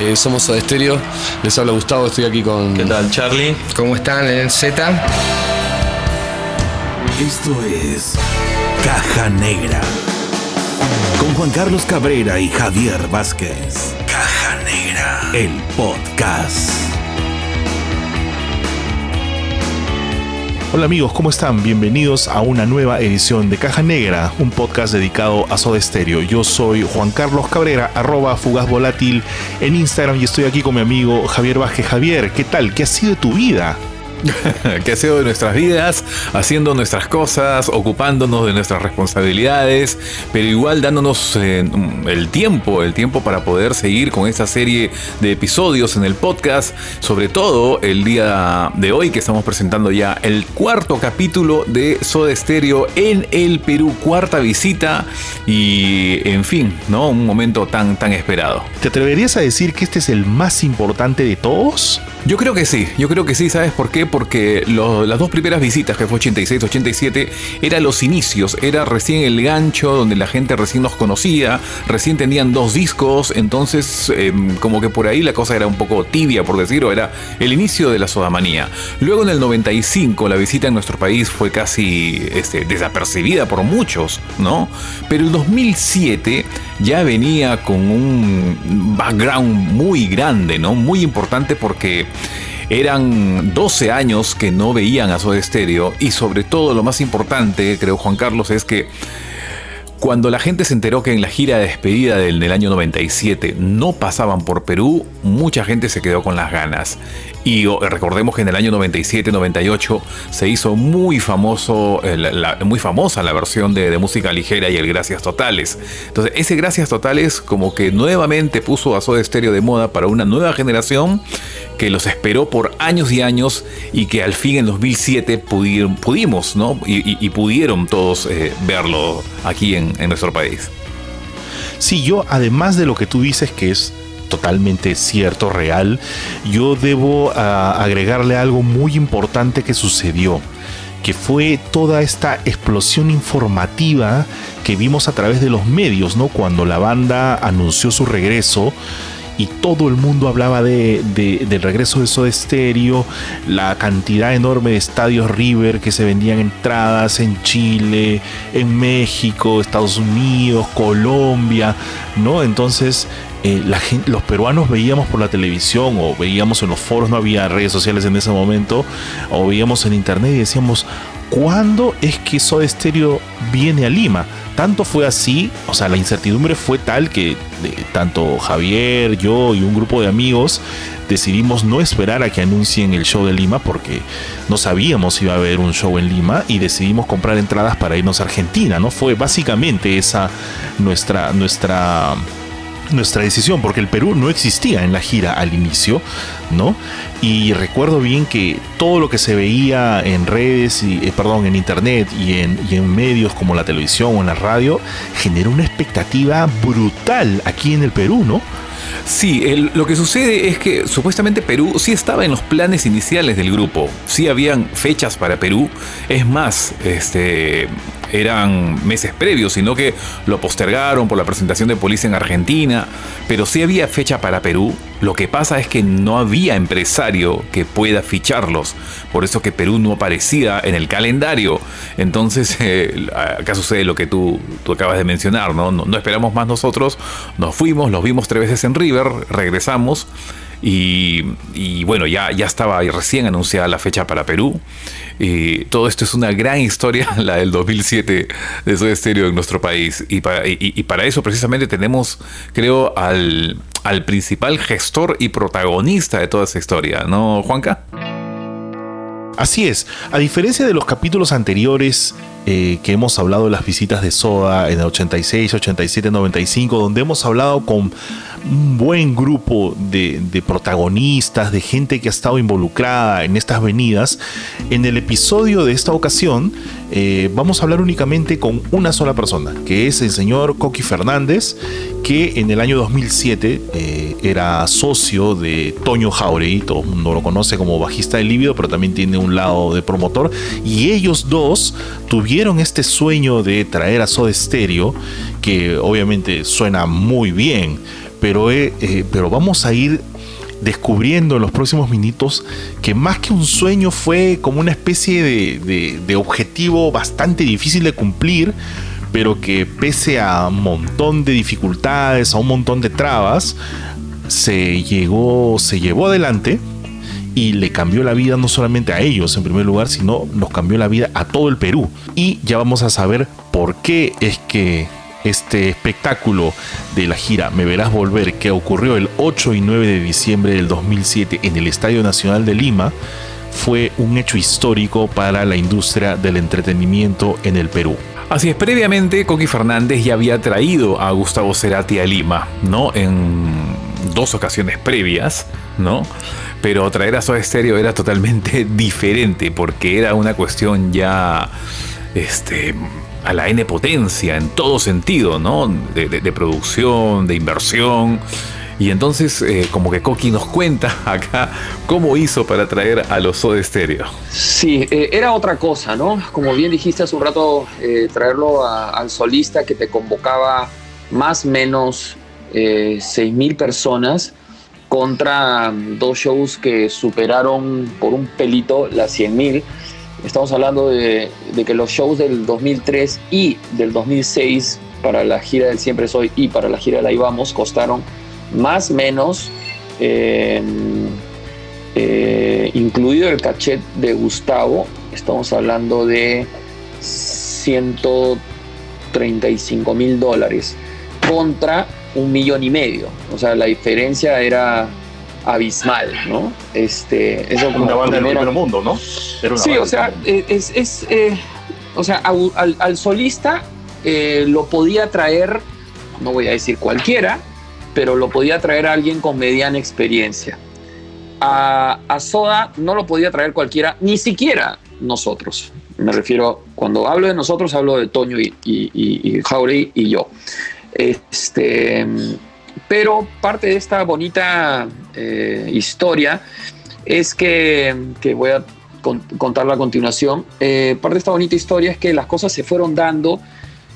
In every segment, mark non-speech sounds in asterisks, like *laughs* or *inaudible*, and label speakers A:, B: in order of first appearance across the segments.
A: Eh, somos Soda Stereo. Les habla Gustavo, estoy aquí con.
B: ¿Qué tal, Charlie?
C: ¿Cómo están en el Z?
D: Esto es Caja Negra. Con Juan Carlos Cabrera y Javier Vázquez. Caja Negra. El podcast.
E: Hola amigos, ¿cómo están? Bienvenidos a una nueva edición de Caja Negra, un podcast dedicado a Soda Stereo. Yo soy Juan Carlos Cabrera, arroba fugaz volátil en Instagram y estoy aquí con mi amigo Javier Vázquez. Javier, ¿qué tal? ¿Qué ha sido de tu vida?
B: ¿Qué ha sido de nuestras vidas? Haciendo nuestras cosas, ocupándonos de nuestras responsabilidades, pero igual dándonos eh, el tiempo, el tiempo para poder seguir con esta serie de episodios en el podcast, sobre todo el día de hoy que estamos presentando ya el cuarto capítulo de Soda Stereo en el Perú, cuarta visita y en fin, ¿no? Un momento tan tan esperado.
E: ¿Te atreverías a decir que este es el más importante de todos?
B: Yo creo que sí, yo creo que sí, ¿sabes por qué? Porque las dos primeras visitas, que fue 86, 87, eran los inicios, era recién el gancho donde la gente recién nos conocía, recién tenían dos discos, entonces em, como que por ahí la cosa era un poco tibia, por decirlo, era el inicio de la sodamanía. Luego en el 95 la visita en nuestro país fue casi este, desapercibida por muchos, ¿no? Pero el 2007 ya venía con un background muy grande, ¿no? Muy importante porque eran 12 años que no veían a Soda Stereo y sobre todo lo más importante, creo Juan Carlos, es que cuando la gente se enteró que en la gira de despedida del, del, año 97 no pasaban por Perú, mucha gente se quedó con las ganas. Y recordemos que en el año 97-98 se hizo muy famoso, eh, la, muy famosa la versión de, música ligera y el Gracias Totales. Entonces, ese Gracias Totales como que nuevamente puso a Soda Stereo de moda para una nueva generación que los esperó por años y años y que al fin en 2007 pudieron, pudimos, ¿no? Y pudieron todos eh, verlo aquí en, en nuestro país.
E: Sí, yo además de lo que tú dices que es totalmente cierto, real, yo debo uh, agregarle algo muy importante que sucedió que fue toda esta explosión informativa que vimos a través de los medios, ¿no? Cuando la banda anunció su regreso y todo el mundo hablaba de, de, del regreso de Soda Stereo, la cantidad enorme de estadios River que se vendían entradas en Chile, en México, Estados Unidos, Colombia, ¿no? Entonces eh, la gente, los peruanos veíamos por la televisión o veíamos en los foros, no había redes sociales en ese momento, o veíamos en internet y decíamos, ¿cuándo es que Soda Stereo viene a Lima? Tanto fue así, o sea, la incertidumbre fue tal que eh, tanto Javier, yo y un grupo de amigos decidimos no esperar a que anuncien el show de Lima porque no sabíamos si iba a haber un show en Lima y decidimos comprar entradas para irnos a Argentina, ¿no? Fue básicamente esa nuestra nuestra nuestra decisión, porque el Perú no existía en la gira al inicio, ¿no? Y recuerdo bien que todo lo que se veía en redes, y, eh, perdón, en internet y en, y en medios como la televisión o en la radio, generó una expectativa brutal aquí en el Perú, ¿no?
B: Sí, lo que sucede es que supuestamente Perú sí estaba en los planes iniciales del grupo, sí habían fechas para Perú, es más, este, eran meses previos, sino que lo postergaron por la presentación de Policía en Argentina, pero sí había fecha para Perú. Lo que pasa es que no había empresario que pueda ficharlos, por eso que Perú no aparecía en el calendario. Entonces, *laughs* eh, acá sucede lo que tú, tú acabas de mencionar, ¿no? ¿no? No esperamos más nosotros, nos fuimos, los vimos tres veces en River, regresamos. Y, bueno, ya, ya estaba recién anunciada la fecha para Perú. Y todo esto es una gran historia, *laughs* la del 2007 de Soda Stereo en nuestro país. Y para, y, y para eso precisamente tenemos, creo, al, al principal gestor y protagonista de toda esa historia, ¿no, Juanca?
E: Así es, a diferencia de los capítulos anteriores eh, que hemos hablado de las visitas de Soda en el 86, 87, 95, donde hemos hablado con un buen grupo de, protagonistas, de gente que ha estado involucrada en estas venidas, en el episodio de esta ocasión eh, vamos a hablar únicamente con una sola persona, que es el señor Coqui Fernández, que en el año 2007 eh, era socio de Toño Jauregui, todo el mundo lo conoce como bajista de Líbido, pero también tiene un lado de promotor, y ellos dos tuvieron este sueño de traer a Soda Stereo, que obviamente suena muy bien, pero, eh, eh, pero vamos a ir descubriendo en los próximos minutos que más que un sueño fue como una especie de, de objetivo bastante difícil de cumplir, pero que pese a un montón de dificultades, a un montón de trabas, se llegó, se llevó adelante y le cambió la vida no solamente a ellos en primer lugar, sino nos cambió la vida a todo el Perú. Y ya vamos a saber por qué es que este espectáculo de la gira Me Verás Volver, que ocurrió el 8 y 9 de diciembre del 2007 en el Estadio Nacional de Lima, fue un hecho histórico para la industria del entretenimiento en el Perú.
B: Así es, previamente Coqui Fernández ya había traído a Gustavo Cerati a Lima, ¿no? En dos ocasiones previas, ¿no? Pero traer a Soda Stereo era totalmente *laughs* diferente porque era una cuestión ya este, a la N potencia en todo sentido, ¿no? De, producción, de inversión. Y entonces, eh, como que Coqui nos cuenta *laughs* acá cómo hizo para traer a los Soda Stereo.
F: Sí, eh, era otra cosa, ¿no? Como bien dijiste hace un rato, eh, traerlo al solista que te convocaba más o menos eh, 6.000 personas contra dos shows que superaron por un pelito las 100.000. Estamos hablando de, que los shows del 2003 y del 2006 para la gira del Siempre Soy y para la gira de la Íbamos costaron más o menos, eh, incluido el cachet de Gustavo, estamos hablando de 135 mil dólares contra un millón y medio. O sea, la diferencia era abismal, ¿no?
E: Este, eso como una banda del primer mundo, ¿no?
F: sí, o sea, es, eh, o sea, al, solista eh, lo podía traer, no voy a decir cualquiera, pero lo podía traer alguien con mediana experiencia. A, Soda no lo podía traer cualquiera, ni siquiera nosotros. Me refiero, cuando hablo de nosotros, hablo de Toño y, y, y, y y yo. Este, pero parte de esta bonita eh, historia es que, voy a contarla a continuación. Eh, parte de esta bonita historia es que las cosas se fueron dando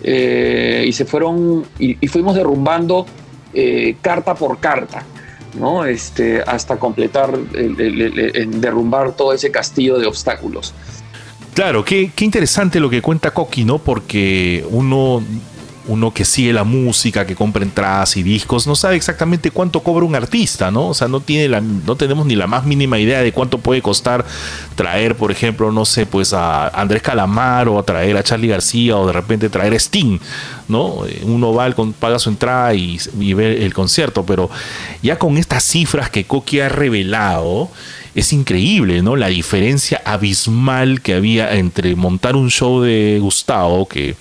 F: eh, y se fueron y, fuimos derrumbando carta por carta. ¿no? Este, hasta completar, derrumbar todo ese castillo de obstáculos.
E: Claro, qué, qué interesante lo que cuenta Coqui, ¿no? Porque uno uno que sigue la música, que compra entradas y discos, no sabe exactamente cuánto cobra un artista, ¿no? O sea, no, tiene la, no tenemos ni la más mínima idea de cuánto puede costar traer, por ejemplo, no sé, pues a Andrés Calamar o a traer a Charlie García o de repente traer a Sting, ¿no? Uno va, paga su entrada y, ve el concierto, pero ya con estas cifras que Coqui ha revelado, es increíble, ¿no? La diferencia abismal que había entre montar un show de Gustavo, que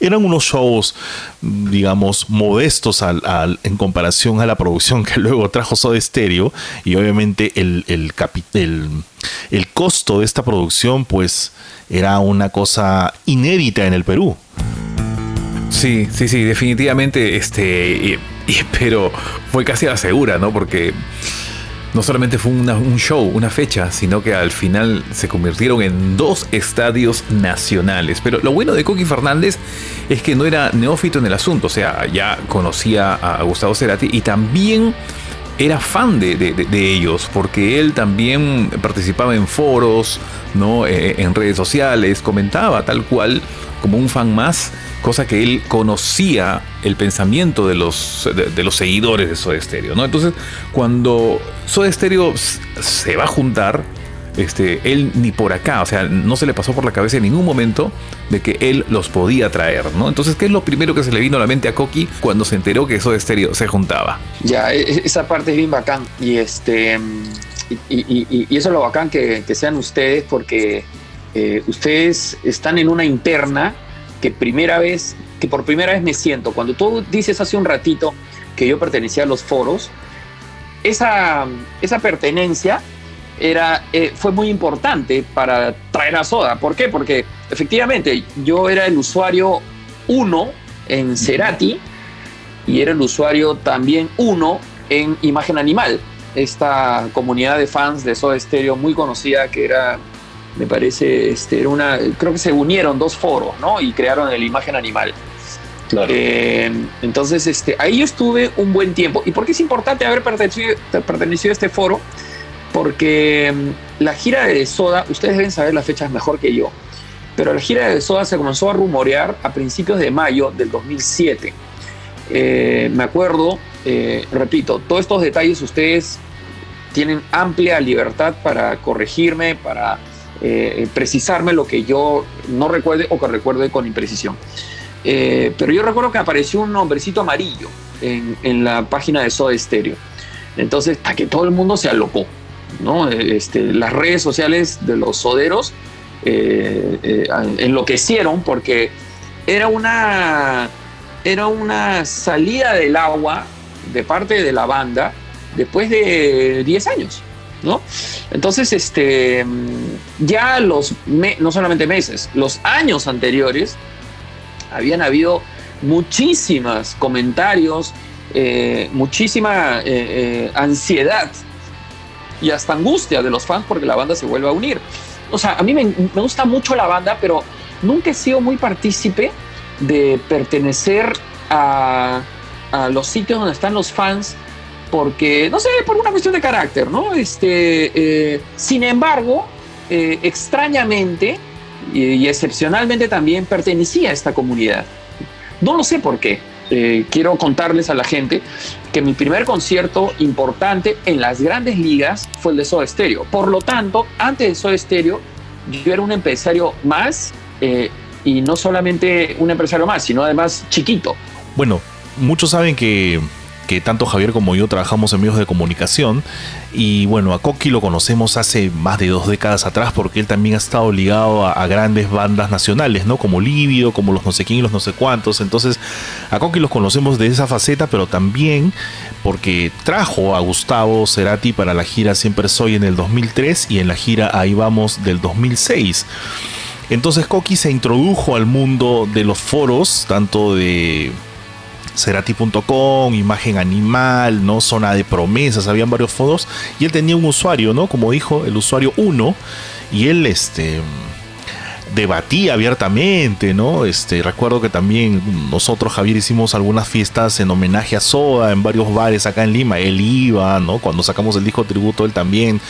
E: eran unos shows, digamos, modestos al, en comparación a la producción que *laughs* luego trajo Soda Stereo. Y obviamente el, el, costo de esta producción, pues, era una cosa inédita en el Perú.
B: Sí, sí, sí, definitivamente, este, pero fue casi a la segura, ¿no? Porque no solamente fue un show, una fecha, sino que al final se convirtieron en dos estadios nacionales. Pero lo bueno de Coqui Fernández es que no era neófito en el asunto, o sea, ya conocía a Gustavo Cerati y también era fan de, ellos, porque él también participaba en foros, ¿no? Eh, en redes sociales, comentaba tal cual como un fan más cosa que él conocía el pensamiento de los, de, los seguidores de Soda ¿no? Entonces, cuando Soda Stereo se va a juntar, este, él ni por acá, o sea, no se le pasó por la cabeza en ningún momento de que él los podía traer, ¿no? Entonces, ¿qué es lo primero que se le vino a la mente a Coqui cuando se enteró que Soda Stereo se juntaba?
F: Ya, e, e, esa parte es bien bacán y este... Y, eso es lo bacán que, sean ustedes porque eh, ustedes están en una interna que primera vez, que por primera vez me siento, cuando tú dices hace un ratito que yo pertenecía a los foros, esa, esa pertenencia era, eh, fue muy importante para traer a Soda. ¿Por qué? Porque efectivamente yo era el usuario uno en Cerati y era el usuario también uno en Imagen Animal, esta comunidad de fans de Soda Stereo muy conocida que era me parece, este, era una, creo que se unieron dos foros, ¿no? Y crearon el imagen animal. Claro. Eh, entonces, este, ahí yo estuve un buen tiempo. ¿Y por qué es importante haber pertenecido, pertenecido a este foro? Porque mm, la gira de Soda, ustedes deben saber las fechas mejor que yo, pero la gira de Soda se comenzó a rumorear a principios de mayo del 2007. Eh, me acuerdo, eh, repito, todos estos detalles ustedes tienen amplia libertad para corregirme, para precisarme lo que yo no recuerde o que recuerde con imprecisión. Eh, pero yo recuerdo que apareció un nombrecito amarillo en, la página de Soda Stereo. Entonces, hasta que todo el mundo se alocó. ¿No? Este, las redes sociales de los soderos eh, eh, enloquecieron porque era una, era una salida del agua de parte de la banda después de 10 años. ¿no? Entonces, este, ya los, no solamente meses, los años anteriores, habían habido muchísimos comentarios, eh, muchísima ansiedad y hasta angustia de los fans porque la banda se vuelve a unir. O sea, a mí me, gusta mucho la banda, pero nunca he sido muy partícipe de pertenecer a, los sitios donde están los fans porque, no sé, por una cuestión de carácter, ¿no? Este, sin embargo, extrañamente, y, excepcionalmente también pertenecía a esta comunidad. No lo sé por qué. Eh, quiero contarles a la gente que mi primer concierto importante en las grandes ligas fue el de Soda Stereo. Por lo tanto, antes de Soda Stereo, yo era un empresario más eh, y no solamente un empresario más, sino además chiquito.
E: Bueno, muchos saben que que tanto Javier como yo trabajamos en medios de comunicación. Y bueno, a Coqui lo conocemos hace más de dos décadas atrás porque él también ha estado ligado a, grandes bandas nacionales, ¿no? Como Lívido, como los no sé quién y los no sé cuántos. Entonces, a Coqui los conocemos de esa faceta, pero también porque trajo a Gustavo Cerati para la gira Siempre Soy en el 2003 y en la gira Ahí Vamos del 2006. Entonces Coqui se introdujo al mundo de los foros, tanto de Cerati.com, Imagen Animal, ¿no? Zona de Promesas, habían varios foros. Y él tenía un usuario, ¿no? Como dijo, el usuario 1. Y él, este debatía abiertamente, ¿no? Este, recuerdo que también nosotros, Javier, hicimos algunas fiestas en homenaje a Soda en varios bares acá en Lima. Él iba, ¿no? Cuando sacamos el disco tributo, él también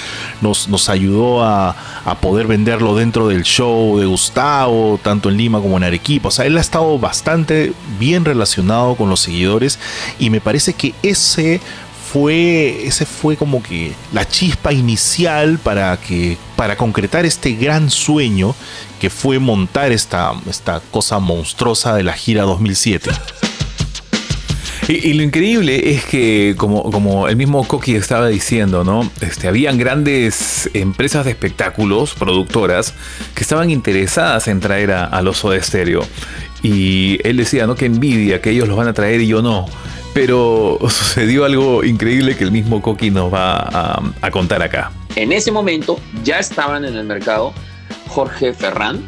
E: nos, nos ayudó a, a poder venderlo dentro del show de Gustavo, tanto en Lima como en Arequipa. O sea, él ha estado bastante bien relacionado con los seguidores y me parece que ese fue, ese fue como que la chispa inicial para que para concretar este gran sueño que fue montar esta, esta cosa monstruosa de la gira 2007.
B: Y, lo increíble es que, como, como el mismo Coqui estaba diciendo, ¿no? Este, habían grandes empresas de espectáculos, productoras, que estaban interesadas en traer a, a los Soda Stereo. Y él decía, ¿no? Que envidia, que ellos los van a traer y yo no. Pero *laughs* sucedió algo increíble que el mismo Coqui nos va a, a contar acá.
F: En ese momento ya estaban en el mercado Jorge Ferrán,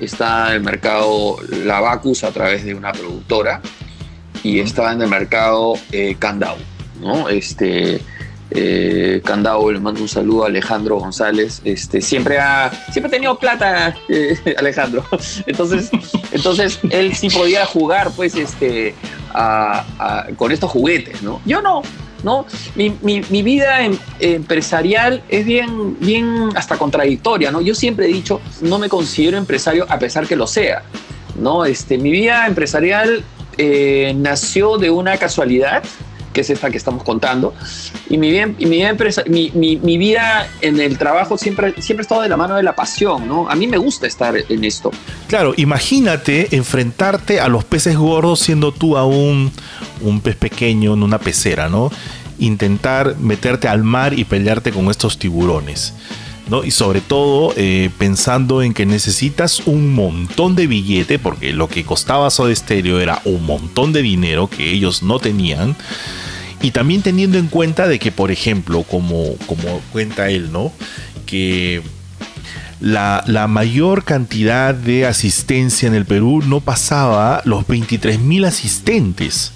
F: está en el mercado Lavacus a través de una productora y estaba en el mercado eh, Candau, ¿no? Este, eh, Candau, le mando un saludo a Alejandro González. Este, siempre ha, siempre ha tenido plata, eh, *laughs* Alejandro. Entonces, entonces él sí podía jugar, pues, este, con estos juguetes, ¿no? Yo no. ¿No? Mi, vida em, empresarial es bien, bien hasta contradictoria, ¿no? Yo siempre he dicho, no me considero empresario a pesar que lo sea, ¿no? Este, mi vida empresarial eh, nació de una casualidad, que es esta que estamos contando, y mi vida, en el trabajo siempre, siempre ha estado de la mano de la pasión, ¿no? A mí me gusta estar en esto.
E: Claro, imagínate enfrentarte a los peces gordos siendo tú aún un pez pequeño en una pecera, ¿no? Intentar meterte al mar y pelearte con estos tiburones. Y sobre todo eh, pensando en que necesitas un montón de billete, porque lo que costaba Soda Stereo era un montón de dinero que ellos no tenían. Y también teniendo en cuenta de que, por ejemplo, como, como cuenta él, ¿no? Que la, la, mayor cantidad de asistencia en el Perú no pasaba los 23.000 asistentes.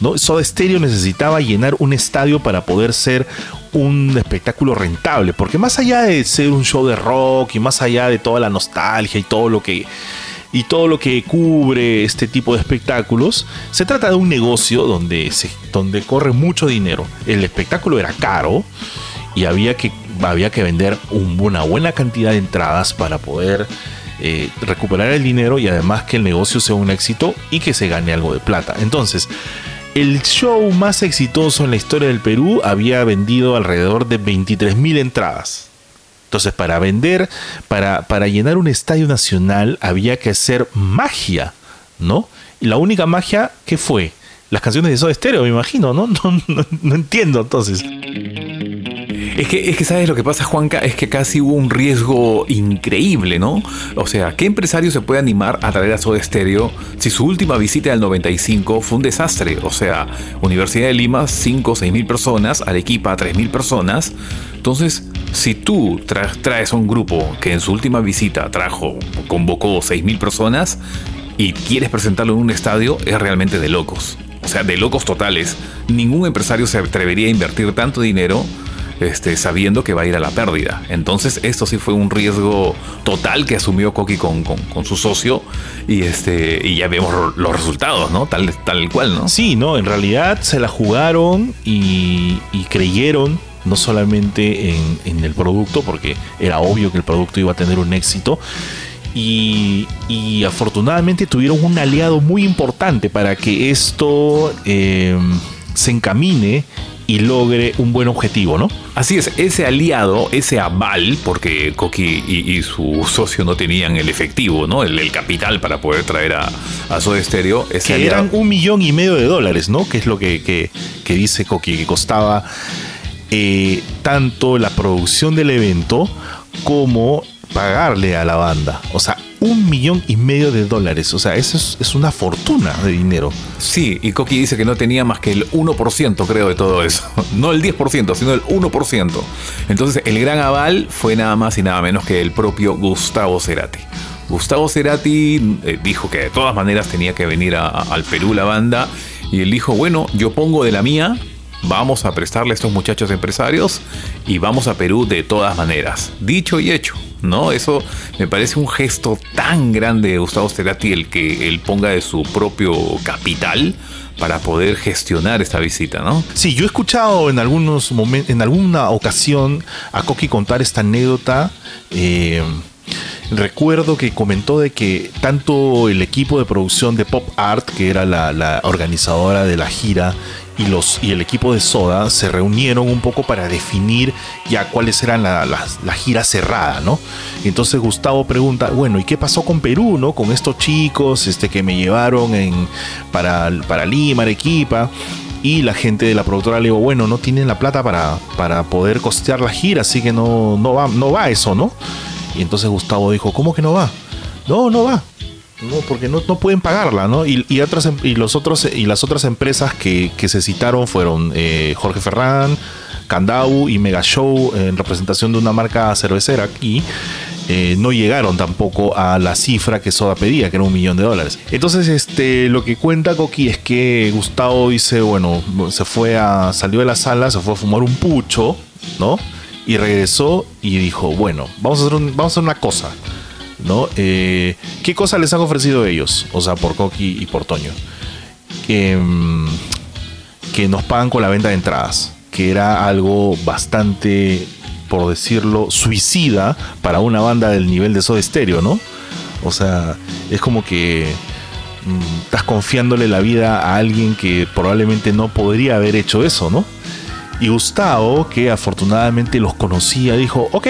E: ¿no? Soda necesitaba llenar un estadio para poder ser un espectáculo rentable, porque más allá de ser un show de rock y más allá de toda la nostalgia y todo lo que y todo lo que cubre este tipo de espectáculos, se trata de un negocio donde, se, donde corre mucho dinero. El espectáculo era caro y había que, había que vender una buena cantidad de entradas para poder eh, recuperar el dinero y además que el negocio sea un éxito y que se gane algo de plata. Entonces, el show más exitoso en la historia del Perú había vendido alrededor de 23.000 entradas. Entonces, para vender, para, para llenar un estadio nacional, había que hacer magia, ¿no? Y la única magia que fue las canciones de Soda Stereo, me imagino, ¿no? *laughs* No, no, no entiendo entonces.
B: Es que, es que, ¿sabes lo que pasa, Juanca? Es que casi hubo un riesgo increíble, ¿no? O sea, ¿qué empresario se puede animar a traer a Soda Stereo si su última visita del 95 fue un desastre? O sea, Universidad de Lima, 5 o 6 mil personas, Arequipa, 3 mil personas. Entonces, si tú traes a un grupo que en su última visita trajo, convocó 6 mil personas y quieres presentarlo en un estadio, es realmente de locos. O sea, de locos totales. Ningún empresario se atrevería a invertir tanto dinero este, sabiendo que va a ir a la pérdida. Entonces, esto sí fue un riesgo total que asumió Coqui con, su socio y, este, y ya vemos los resultados, ¿no? Tal, tal cual, ¿no?
E: Sí, no, en realidad se la jugaron y, creyeron no solamente en, el producto, porque era obvio que el producto iba a tener un éxito, y, afortunadamente tuvieron un aliado muy importante para que esto eh, se encamine y logre un buen objetivo, ¿no?
B: Así es, ese aliado, ese aval, porque Coqui y, su socio no tenían el efectivo, ¿no? El, capital para poder traer a, a Soda Stereo.
E: Ese que eran un millón y medio de dólares, ¿no? Que es lo que, dice Coqui, que costaba eh, tanto la producción del evento como pagarle a la banda. O sea, un millón y medio de dólares. O sea, eso es, una fortuna de dinero.
B: Sí, y Coqui dice que no tenía más que el 1%, creo, de todo eso. *laughs* No el 10%, sino el 1%. Entonces, el gran aval fue nada más y nada menos que el propio Gustavo Cerati. Gustavo Cerati eh, dijo que de todas maneras tenía que venir al Perú la banda. Y él dijo, bueno, yo pongo de la mía, vamos a prestarle a estos muchachos empresarios y vamos a Perú de todas maneras. Dicho y hecho. ¿no? Eso me parece un gesto tan grande de Gustavo Cerati el que él ponga de su propio capital para poder gestionar esta visita, ¿no?
E: Sí, yo he escuchado en algunos momentos, en alguna ocasión a Coqui contar esta anécdota. Eh, recuerdo que comentó de que tanto el equipo de producción de Pop Art, que era la organizadora de la gira, y, los, y el equipo de Soda se reunieron un poco para definir ya cuáles eran la, la, gira cerrada, ¿no? entonces Gustavo pregunta, bueno, ¿y qué pasó con Perú, ¿no? Con estos chicos este, que me llevaron en, para, para Lima, Arequipa. Y la gente de la productora le digo, bueno, no tienen la plata para, para poder costear la gira, así que no, no, va, no va eso, ¿no? Y entonces Gustavo dijo, ¿cómo que no va? No, no va. No, porque no, no pueden pagarla, ¿no? Y, y, otras, em, y, los otros, y las otras empresas que, se citaron fueron eh, Jorge Ferrán, Candau y Mega Show en representación de una marca cervecera y eh, no llegaron tampoco a la cifra que Soda pedía, que era un millón de dólares. Entonces, este, lo que cuenta Coqui es que Gustavo dice, bueno, se fue a, salió de la sala, se fue a fumar un pucho, ¿no? Y regresó y dijo, bueno, vamos a hacer, vamos a hacer una cosa ¿no? Eh, ¿Qué cosas les han ofrecido ellos? O sea, por Coqui y por Toño. Mm, que nos pagan con la venta de entradas, que era algo bastante, por decirlo, suicida para una banda del nivel de Soda Stereo, ¿no? O sea, es como que mm, estás confiándole la vida a alguien que probablemente no podría haber hecho eso, ¿no? Y Gustavo, que afortunadamente los conocía, dijo, ok,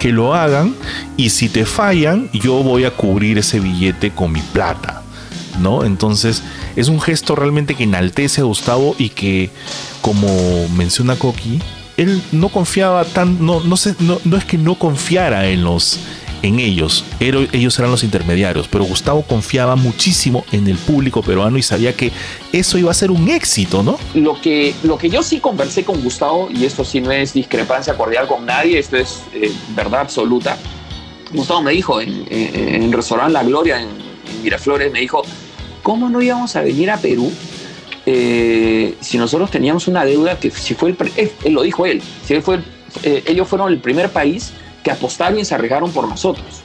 E: que lo hagan y si te fallan, yo voy a cubrir ese billete con mi plata. ¿No? Entonces es un gesto realmente que enaltece a Gustavo y que, como menciona Coqui, él no confiaba tan, no, no, no, es que no confiara en los, en ellos. Ellos eran los intermediarios, pero Gustavo confiaba muchísimo en el público peruano y sabía que eso iba a ser un éxito, ¿no?
F: Lo que, lo que yo sí conversé con Gustavo, y esto sí no es discrepancia cordial con nadie, esto es eh, verdad absoluta. Gustavo me dijo en, el restaurante La Gloria en, Miraflores, me dijo, ¿cómo no íbamos a venir a Perú eh, si nosotros teníamos una deuda que si fue el, eh, él, lo dijo él, si él fue ellos fueron el primer país que apostaron y se arriesgaron por nosotros.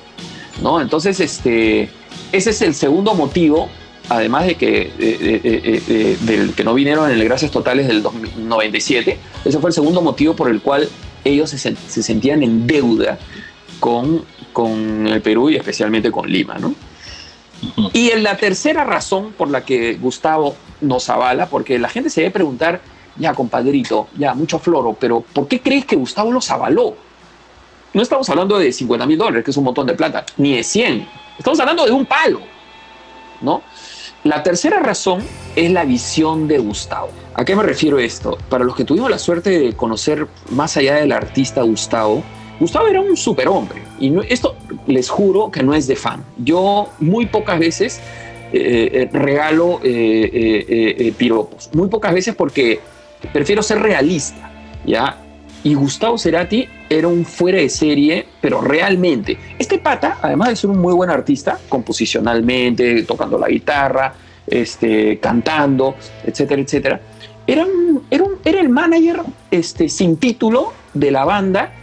F: ¿no? Entonces, este, ese es el segundo motivo, además de que, eh, eh, eh, del que no vinieron en el Gracias Totales del 97, ese fue el segundo motivo por el cual ellos se, se sentían en deuda con, con el Perú y especialmente con Lima, ¿no? Y en la tercera razón por la que Gustavo nos avala, porque la gente se debe preguntar, ya compadrito, ya mucho floro, pero ¿por qué crees que Gustavo los avaló? No estamos hablando de 50 mil dólares, que es un montón de plata, ni de 100. Estamos hablando de un palo, ¿no? La tercera razón es la visión de Gustavo. ¿A qué me refiero esto? Para los que tuvimos la suerte de conocer más allá del artista Gustavo, Gustavo era un superhombre. Y esto les juro que no es de fan. Yo muy pocas veces eh, eh, regalo eh, piropos. Muy pocas veces porque prefiero ser realista. ¿ya? Y Gustavo Cerati era un fuera de serie, pero realmente. Este pata, además de ser un muy buen artista, composicionalmente, tocando la guitarra, este, cantando, etcétera, etcétera, era, era, era el manager este, sin título de la banda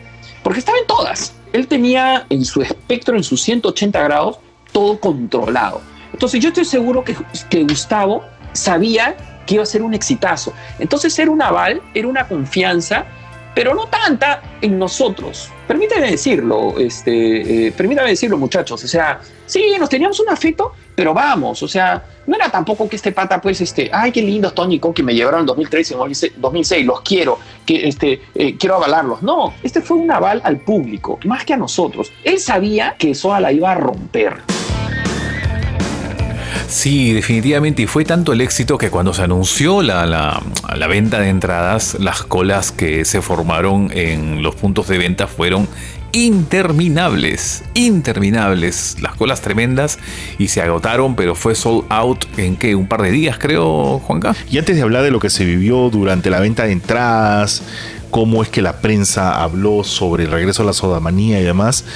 F: porque estaba en todas. Él tenía en su espectro, en sus 180 grados, todo controlado. Entonces yo estoy seguro que, que Gustavo sabía que iba a ser un exitazo. Entonces era un aval, era una confianza, pero no tanta en nosotros. Permítame decirlo, este, eh, permítame decirlo muchachos, o sea, sí, nos teníamos un afecto, pero vamos, o sea, no era tampoco que este pata, pues, este, ay, qué lindo Tony que me llevaron en 2013, en 2006, los quiero, que, este, eh, quiero avalarlos. No, este fue un aval al público, más que a nosotros. Él sabía que eso la iba a romper.
B: Sí, definitivamente. Y fue tanto el éxito que cuando se anunció la, la, venta de entradas, las colas que se formaron en los puntos de venta fueron interminables, interminables, las colas tremendas y se agotaron, pero fue sold out en qué, un par de días creo, Juanca.
E: Y antes de hablar de lo que se vivió durante la venta de entradas, cómo es que la prensa habló sobre el regreso a la sodamanía y demás,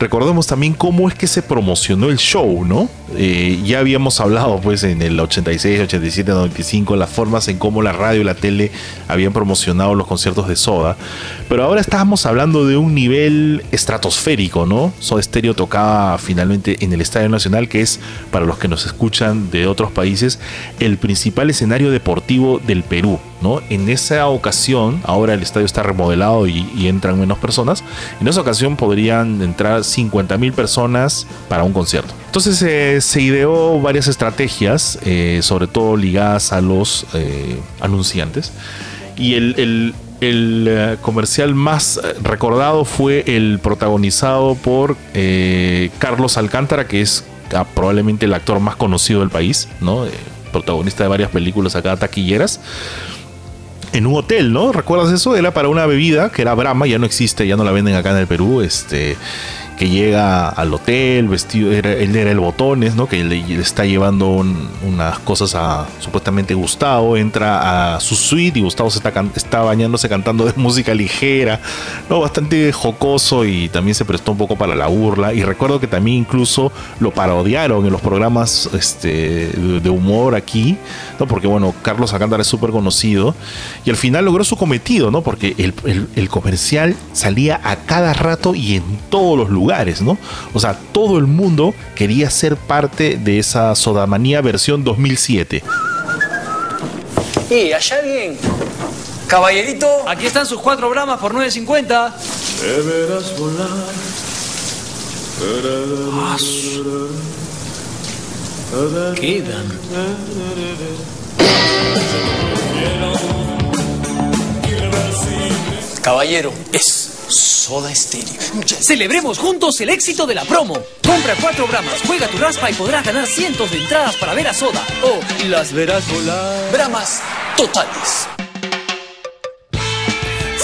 E: recordemos también cómo es que se promocionó el show, ¿no? Eh, ya habíamos hablado pues en el 86, 87, 95 las formas en cómo la radio y la tele habían promocionado los conciertos de Soda, pero ahora estábamos hablando de un nivel estratosférico, ¿no? Soda Stereo tocaba finalmente en el Estadio Nacional, que es, para los que nos escuchan de otros países, el principal escenario deportivo del Perú, ¿no? En esa ocasión, ahora el estadio está remodelado y, entran menos personas, en esa ocasión podrían entrar 50 mil personas para un concierto. Entonces eh, se ideó varias estrategias, eh, sobre todo ligadas a los eh, anunciantes. Y el, comercial más recordado fue el protagonizado por Carlos Alcántara, que es ah, probablemente el actor más conocido del país, ¿no? protagonista de varias películas acá taquilleras en un hotel, ¿no? ¿Recuerdas eso? Era para una bebida que era Brahma, ya no existe, ya no la venden acá en el Perú. Este, que llega al hotel, vestido, era, él era el botones, ¿no? Que le, está llevando unas cosas a supuestamente Gustavo, entra a su suite y Gustavo se está, está bañándose cantando de *laughs* música ligera, ¿no? Bastante jocoso y también se prestó un poco para la burla. Y recuerdo que también incluso lo parodiaron en los programas este, de humor aquí, ¿no? Porque bueno, Carlos Alcántara es súper conocido y al final logró su cometido, ¿no? Porque el, el comercial salía a cada rato y en todos los lugares ¿no? O sea, todo el mundo quería ser parte de esa Sodamanía versión 2007.
G: Y allá bien. Caballerito. Aquí están sus cuatro bramas por 9.50. Deberás volar. Quedan. Caballero, es Soda Stereo. Celebremos juntos el éxito de la promo. Compra cuatro bramas, juega tu raspa y podrás ganar cientos de entradas para ver a Soda. O las verás volar. Bramas totales.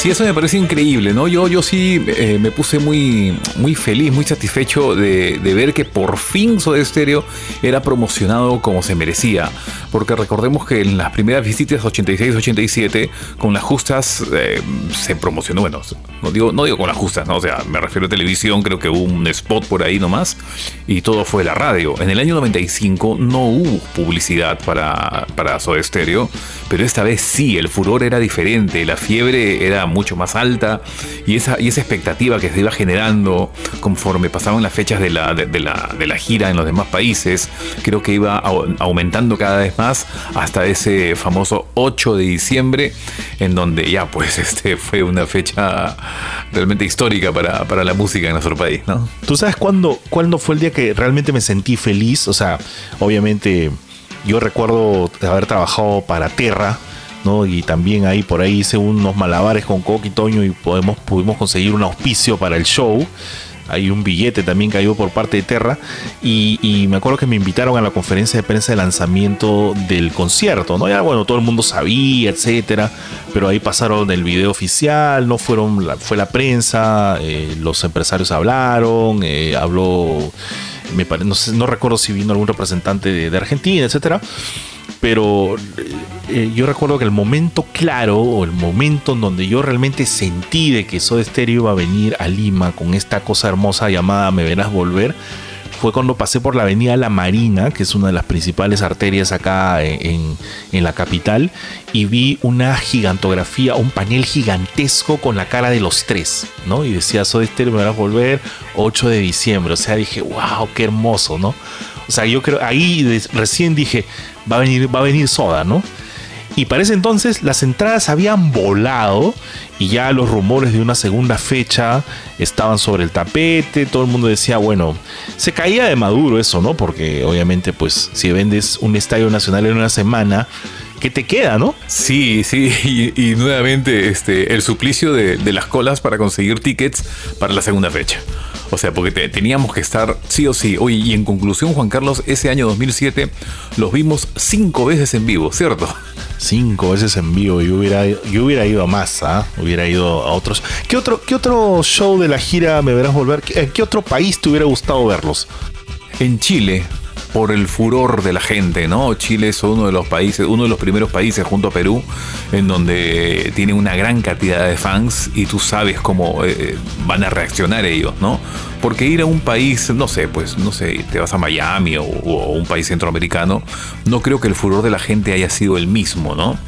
B: Sí, eso me parece increíble, ¿no? Yo, yo sí eh, me puse muy, muy feliz, muy satisfecho de, ver que por fin Soda Stereo era promocionado como se merecía. Porque recordemos que en las primeras visitas 86-87, con las justas eh, se promocionó, bueno, no digo, no digo con las justas, ¿no? O sea, me refiero a televisión, creo que hubo un spot por ahí nomás, y todo fue la radio. En el año 95 no hubo publicidad para, para Soda Stereo, pero esta vez sí, el furor era diferente, la fiebre era mucho más alta y esa, y esa expectativa que se iba generando conforme pasaban las fechas de la, de, la, de la gira en los demás países, creo que iba aumentando cada vez más hasta ese famoso 8 de diciembre, en donde ya pues *laughs* este fue una fecha realmente histórica para, para la música en nuestro país, ¿no?
E: ¿Tú sabes cuándo, cuándo fue el día que realmente me sentí feliz? O sea, obviamente yo recuerdo haber trabajado para Terra, Y también ahí por ahí hice unos malabares con Coqui Toño y podemos, pudimos conseguir un auspicio para el show. Hay un billete también cayó por parte de Terra. Y, me acuerdo que me invitaron a la conferencia de prensa de lanzamiento del concierto, ¿no? Ya bueno, todo el mundo sabía, etcétera. Pero ahí pasaron el video oficial, no fueron, fue la prensa, eh, los empresarios hablaron, eh, habló me no, no, recuerdo si vino algún representante de, Argentina, etcétera. Pero eh, yo recuerdo que el momento claro o el momento en donde yo realmente sentí de que Soda Stereo iba a venir a Lima con esta cosa hermosa llamada Me Verás Volver fue cuando pasé por la avenida La Marina, que es una de las principales arterias acá en, la capital, y vi una gigantografía, un panel gigantesco con la cara de los tres, ¿no? Y decía, Soy Stereo, me a volver 8 de diciembre. O sea, dije, wow, qué hermoso, ¿no? O sea, yo creo, ahí recién dije, va a venir, va a venir Soda, ¿no? Y para ese entonces las entradas habían volado y ya los rumores de una segunda fecha estaban sobre el tapete, todo el mundo decía, bueno, se caía de maduro eso, ¿no? Porque obviamente pues si vendes un estadio nacional en una semana, ¿qué te queda, no?
B: Sí, sí, y, nuevamente este, el suplicio de, de, las colas para conseguir tickets para la segunda fecha. O sea, porque teníamos que estar sí o sí. Oye, y en conclusión, Juan Carlos, ese año 2007 los vimos cinco veces en vivo, ¿cierto?
E: Cinco veces en vivo. Yo hubiera, yo hubiera ido a más, ¿ah? Hubiera ido a otros. ¿Qué otro, ¿Qué otro show de la gira me verás volver? ¿En qué otro país te hubiera gustado verlos?
B: En Chile, por el furor de la gente, ¿no? Chile es uno de los países, uno de los primeros países junto a Perú, en donde tiene una gran cantidad de fans y tú sabes cómo eh, van a reaccionar ellos, ¿no? Porque ir a un país, no sé, pues, no sé, te vas a Miami o, o un país centroamericano, no creo que el furor de la gente haya sido el mismo, ¿no?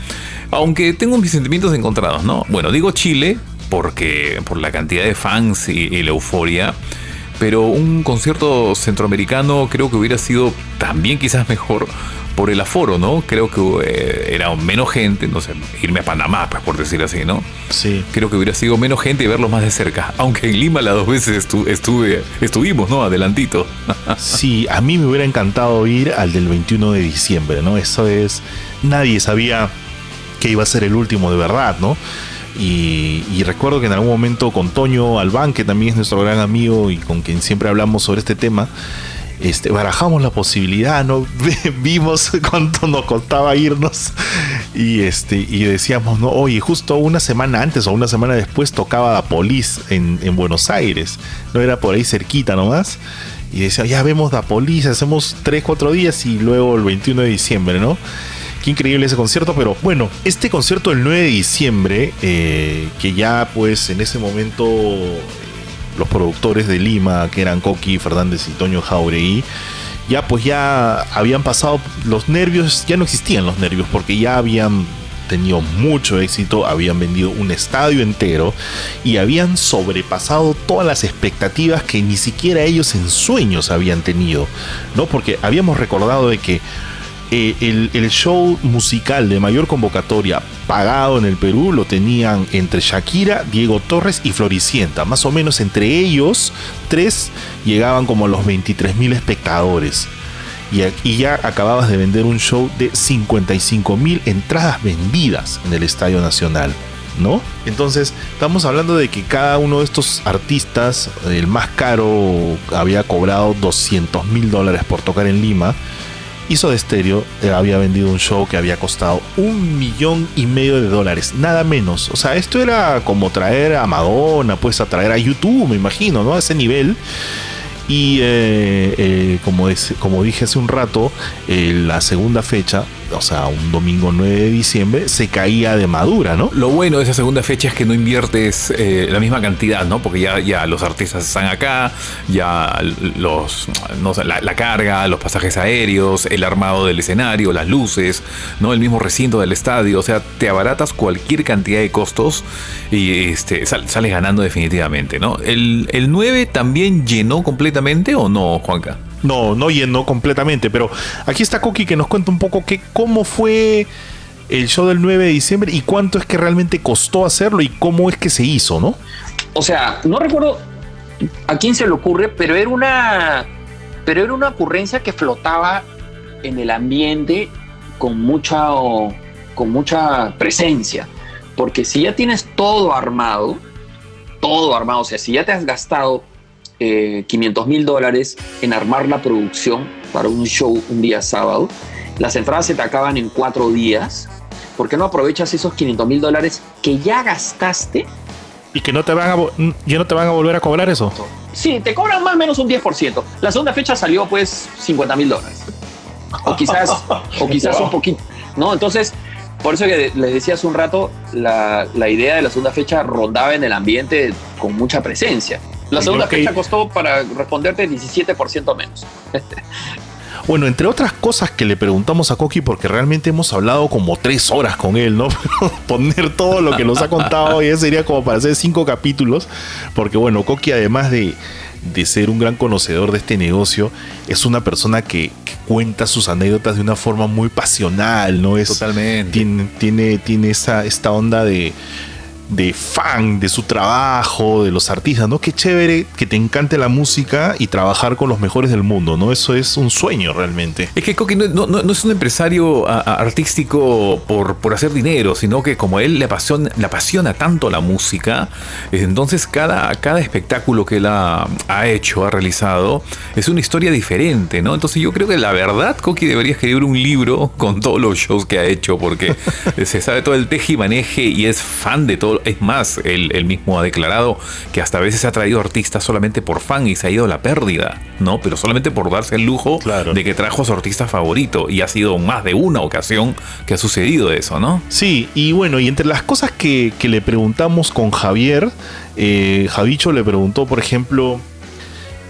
B: Aunque tengo mis sentimientos encontrados, ¿no? Bueno, digo Chile porque por la cantidad de fans y, y la euforia, pero un concierto centroamericano creo que hubiera sido también quizás mejor por el aforo, ¿no? Creo que eh, era menos gente, no sé, irme a Panamá, pues por decir así, ¿no?
E: Sí.
B: Creo que hubiera sido menos gente y verlo más de cerca. *laughs* Aunque en Lima las dos veces estuve, estuvimos, ¿no? Adelantito. *laughs*
E: sí, a mí me hubiera encantado ir al del 21 de diciembre, ¿no? Eso es. Nadie sabía que iba a ser el último de verdad, ¿no? Y, recuerdo que en algún momento con Toño Albán, que también es nuestro gran amigo y con quien siempre hablamos sobre este tema, este, barajamos la posibilidad, ¿no? *laughs* Vimos cuánto nos costaba irnos y, este, y decíamos, ¿no? Oye, justo una semana antes o una semana después tocaba la Polis en, en Buenos Aires, no era por ahí cerquita nomás. Y decía, ya vemos la Polis, hacemos 3, 4 días y luego el 21 de diciembre, ¿no? Qué increíble ese concierto, pero bueno, este concierto del 9 de diciembre, eh, que ya pues en ese momento eh, los productores de Lima, que eran Coqui Fernández y Toño Jauregui, ya pues ya habían pasado los nervios, ya no existían los nervios porque ya habían tenido mucho éxito, habían vendido un estadio entero y habían sobrepasado todas las expectativas que ni siquiera ellos en sueños habían tenido, ¿no? Porque habíamos recordado de que eh, el, show musical de mayor convocatoria pagado en el Perú lo tenían entre Shakira, Diego Torres y Floricienta. Más o menos entre ellos, tres llegaban como a los 23 mil espectadores. Y, aquí ya acababas de vender un show de 55 mil entradas vendidas en el Estadio Nacional. ¿No? Entonces, estamos hablando de que cada uno de estos artistas, el más caro, había cobrado 200 mil dólares por tocar en Lima hizo de estéreo eh, había vendido un show que había costado un millón y medio de dólares, nada menos. O sea, esto era como traer a Madonna, pues a traer a YouTube, me imagino, ¿no? A ese nivel. Y eh, eh, como, como dije hace un rato, la segunda fecha o sea, un domingo 9 de diciembre, se caía de madura, ¿no?
B: Lo bueno de esa segunda fecha es que no inviertes eh, la misma cantidad, ¿no? Porque ya, ya los artistas están acá, ya los, no la, la carga, los pasajes aéreos, el armado del escenario, las luces, ¿no? El mismo recinto del estadio, o sea, te abaratas cualquier cantidad de costos y este, sal- sales ganando definitivamente, ¿no? ¿El, ¿El 9 también llenó completamente o no, Juanca?
E: No, no llenó completamente, pero aquí está Coqui que nos cuenta un poco que, cómo fue el show del 9 de diciembre y cuánto es que realmente costó hacerlo y cómo es que se hizo, ¿no?
F: O sea, no recuerdo a quién se le ocurre, pero era una, pero era una ocurrencia que flotaba en el ambiente con mucha, con mucha presencia. Porque si ya tienes todo armado, todo armado, o sea, si ya te has gastado eh, 500 mil dólares en armar la producción para un show un día sábado, las entradas se te acaban en cuatro días. ¿Por qué no aprovechas esos 500 mil dólares que ya gastaste
E: Y que no te van a, ya no te van a volver a cobrar eso.
F: Sí, te cobran más o menos un 10%. La segunda fecha salió pues 50 mil dólares. O quizás, *laughs* o quizás un poquito. ¿No? Entonces, por eso que les decía hace un rato, la, la idea de la segunda fecha rondaba en el ambiente con mucha presencia. La segunda
E: que-
F: fecha costó, para responderte, 17% menos. *laughs*
E: Bueno, entre otras cosas que le preguntamos a Coqui, porque realmente hemos hablado como tres horas con él, ¿no? *laughs* Poner todo lo que nos ha contado ya sería como para hacer cinco capítulos, porque bueno, Coqui además de, de ser un gran conocedor de este negocio, es una persona que, que cuenta sus anécdotas de una forma muy pasional, ¿no? Es,
B: Totalmente.
E: Tiene, tiene, tiene esa, esta onda de de fan de su trabajo, de los artistas, ¿no? Qué chévere que te encante la música y trabajar con los mejores del mundo, ¿no? Eso es un sueño realmente.
B: Es que Coqui no, no- no- es un empresario artístico por, por hacer dinero, sino que como él le apasiona, apasiona tanto la música, eh, entonces cada, cada espectáculo que él ha, hecho, ha realizado, es una historia diferente, ¿no? Entonces yo creo que la verdad, Coqui debería escribir un libro con todos los shows que ha hecho, porque *laughs* se sabe todo el teje y maneje y es fan de todo. Es más, él, él mismo ha declarado que hasta a veces ha traído artistas solamente por fan y se ha ido a la pérdida, ¿no? Pero solamente por darse el lujo
E: Claro.
B: de que trajo a su artista favorito y ha sido más de una ocasión que ha sucedido eso, ¿no?
E: Sí, y bueno, y entre las cosas que, que le preguntamos con Javier, eh, Javicho le preguntó, por ejemplo,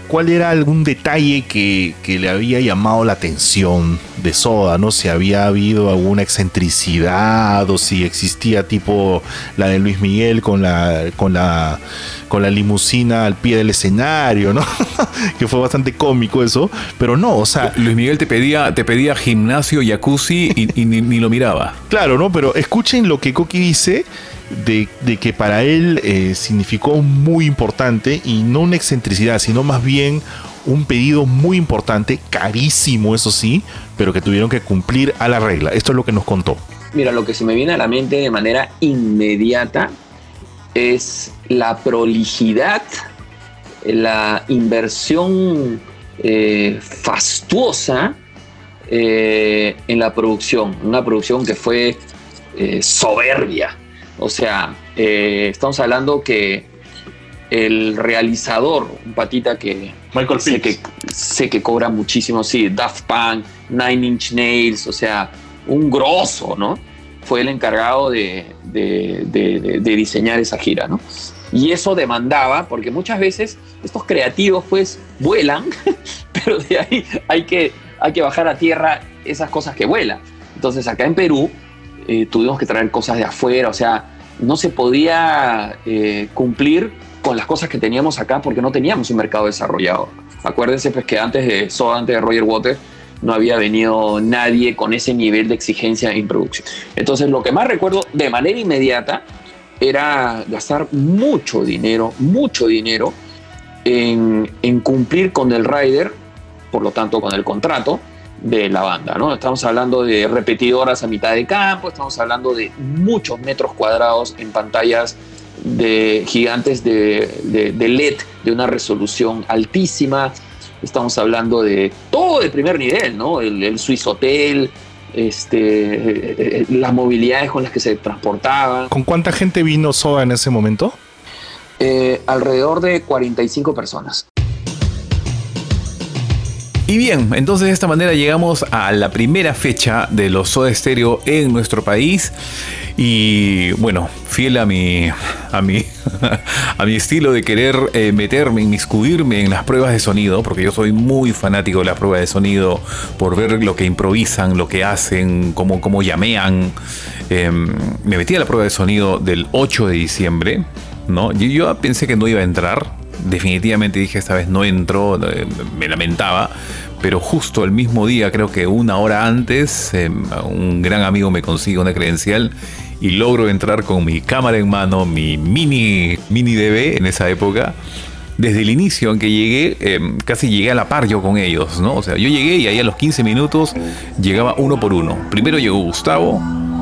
E: cuál era algún detalle que, que le había llamado la atención de Soda, ¿no? Si había habido alguna excentricidad o si existía tipo la de Luis Miguel con la, con la, con la limusina al pie del escenario, ¿no? *laughs* que fue bastante cómico eso, pero no, o sea,
B: Luis Miguel te pedía, te pedía gimnasio, jacuzzi y, y ni, ni lo miraba.
E: Claro, ¿no? Pero escuchen lo que Coqui dice de, que para él eh, significó muy importante y no una excentricidad, sino más bien un pedido muy importante, carísimo eso sí, pero que tuvieron que cumplir a la regla. Esto es lo que nos contó.
F: Mira, lo que se me viene a la mente de manera inmediata es la prolijidad, la inversión eh, fastuosa eh, en la producción. Una producción que fue soberbia. O sea, eh, estamos hablando que el realizador, un patita que
E: Michael
F: sé que, sé que cobra muchísimo, sí, Daft Punk, Nine Inch Nails, o sea, un grosso, ¿no? Fue el encargado de, de- de- de- de diseñar esa gira, ¿no? Y eso demandaba, porque muchas veces estos creativos pues vuelan, *laughs* pero de ahí hay que, hay que bajar a tierra esas cosas que vuelan. Entonces acá en Perú eh, tuvimos que traer cosas de afuera, o sea, no se podía eh, cumplir con las cosas que teníamos acá porque no teníamos un mercado desarrollado. Acuérdense pues que antes de Soda, antes de Roger Waters, no había venido nadie con ese nivel de exigencia en producción. Entonces lo que más recuerdo de manera inmediata era gastar mucho dinero, mucho dinero en, en cumplir con el rider, por lo tanto con el contrato de la banda. ¿no? Estamos hablando de repetidoras a mitad de campo, estamos hablando de muchos metros cuadrados en pantallas de gigantes de, de- de LED de una resolución altísima. Estamos hablando de todo de primer nivel, ¿no? El, el Swiss Hotel, este, eh, eh, las movilidades con las que se transportaban.
E: ¿Con cuánta gente vino Soda en ese momento?
F: Eh, alrededor de 45 personas.
B: Y bien, entonces de esta manera llegamos a la primera fecha de los Soda Stereo en nuestro país. Y bueno, fiel a mi, a mi, *laughs* a mi estilo de querer eh, meterme, inmiscuirme en las pruebas de sonido, porque yo soy muy fanático de las pruebas de sonido, por ver lo que improvisan, lo que hacen, cómo, cómo llamean. Em, me metí a la prueba de sonido del 8 de diciembre, ¿no? Yo, yo pensé que no iba a entrar, definitivamente dije esta vez no entro, eh, me lamentaba, pero justo el mismo día, creo que una hora antes, eh, un gran amigo me consigue una credencial y logro entrar con mi cámara en mano, mi mini, mini DB en esa época. Desde el inicio en que llegué, eh, casi llegué a la par yo con ellos, ¿no? O sea, yo llegué y ahí a los 15 minutos llegaba uno por uno. Primero llegó Gustavo,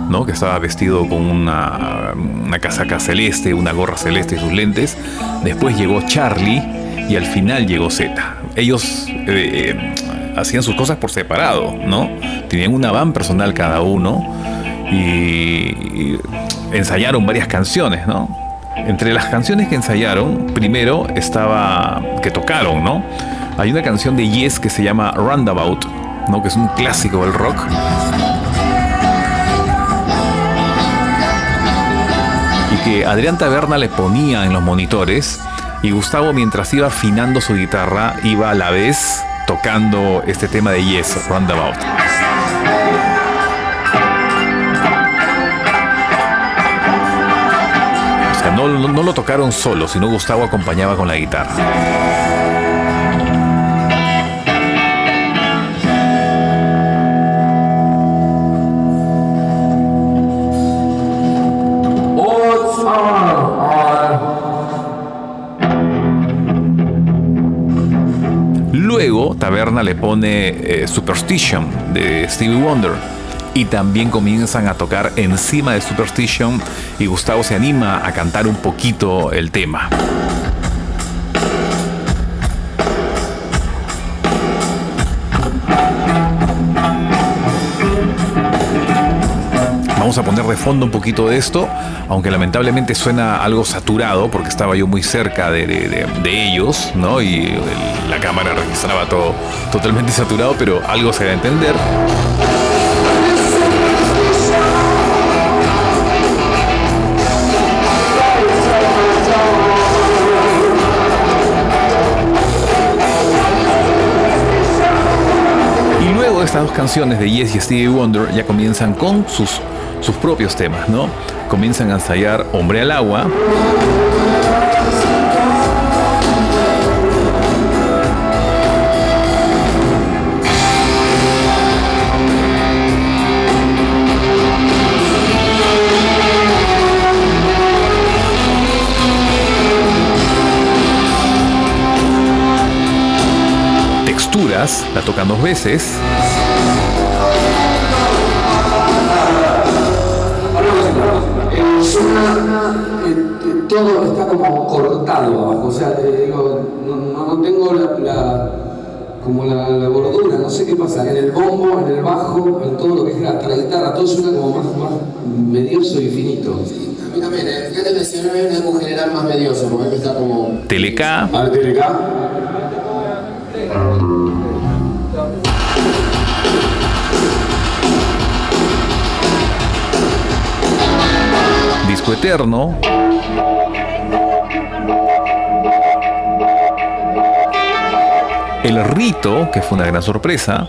B: ¿no? que estaba vestido con una, una, casaca celeste, una gorra celeste y sus lentes. Después llegó Charlie y al final llegó Z. Ellos eh, hacían sus cosas por separado, ¿no? Tenían una van personal cada uno y, y ensayaron varias canciones, ¿no? Entre las canciones que ensayaron, primero estaba que tocaron, ¿no? Hay una canción de Yes que se llama Roundabout, ¿no? Que es un clásico del rock. Que Adrián Taberna le ponía en los monitores y Gustavo mientras iba afinando su guitarra iba a la vez tocando este tema de Yes, Roundabout. O sea, no, lo tocaron solo, sino Gustavo acompañaba con la guitarra. Luego Taberna le pone eh, Superstition de Stevie Wonder y también comienzan a tocar encima de Superstition y Gustavo se anima a cantar un poquito el tema. Vamos a poner de fondo un poquito de esto, aunque lamentablemente suena algo saturado porque estaba yo muy cerca de, ellos, ¿no? Y la cámara registraba todo totalmente saturado, pero algo se da a entender. Y luego estas dos canciones de Yes y Stevie Wonder ya comienzan con sus, sus propios temas, ¿no? Comienzan a ensayar Hombre al agua. Texturas, la tocan dos veces.
H: Eh, eh, todo está como cortado abajo, o sea, eh, digo, no, no- no tengo la, la- como la, la gordura, no sé qué pasa, en el bombo, en el bajo, en todo lo que es la, la guitarra, todo suena como más, más medioso y finito.
I: A mí también, eh, fíjate que si no es un general más medioso, porque está como.
B: Teleca,
H: A ver, tiene
B: Eterno. El Rito, que fue una gran sorpresa.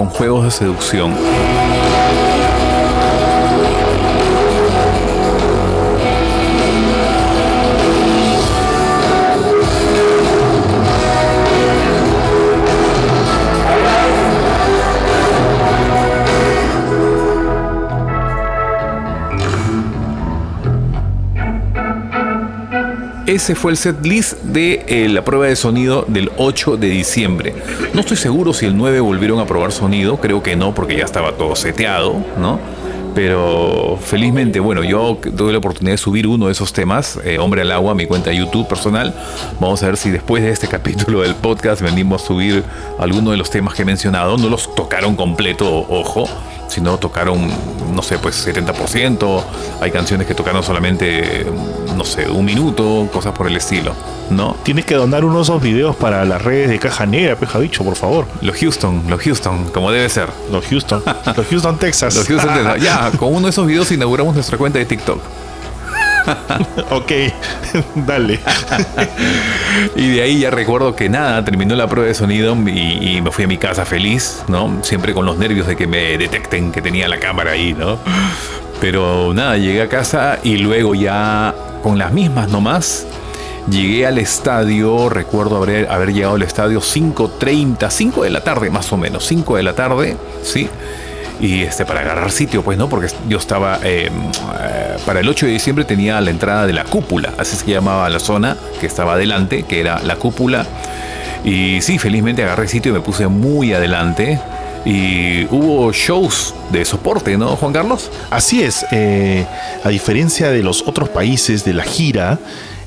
B: Con juegos de seducción. Ese fue el set list de eh, la prueba de sonido del 8 de diciembre. No estoy seguro si el 9 volvieron a probar sonido, creo que no, porque ya estaba todo seteado, ¿no? Pero felizmente, bueno, yo tuve la oportunidad de subir uno de esos temas, eh, Hombre al Agua, mi cuenta de YouTube personal. Vamos a ver si después de este *laughs* capítulo del podcast venimos a subir alguno de los temas que he mencionado. No los tocaron completo, ojo, sino tocaron, no sé, pues 70%. Hay canciones que tocaron solamente, no sé, un minuto, cosas por el estilo, ¿no?
E: Tienes que donar uno de esos videos para las redes de Caja Negra, peja dicho, por favor.
B: Los Houston, los Houston, como debe ser.
E: Los Houston, *laughs* los Houston, Texas.
B: Los Houston, Texas. Ya, con uno de esos videos inauguramos nuestra cuenta de TikTok. *laughs*
E: ok, *laughs* dale. *laughs*
B: y de ahí ya recuerdo que nada, terminó la prueba de sonido y, me fui a mi casa feliz, ¿no? Siempre con los nervios de que me detecten que tenía la cámara ahí, ¿no? Pero nada, llegué a casa y luego ya con las mismas nomás. Llegué al estadio, recuerdo haber, haber llegado al estadio 5.30, 5 de la tarde más o menos, 5 de la tarde, ¿sí? Y este para agarrar sitio pues no porque yo estaba eh, para el 8 de diciembre tenía la entrada de la cúpula así se llamaba la zona que estaba adelante que era la cúpula y sí felizmente agarré sitio y me puse muy adelante y hubo shows de soporte, ¿no, Juan Carlos?
E: Así es. Eh, a diferencia de los otros países de la gira,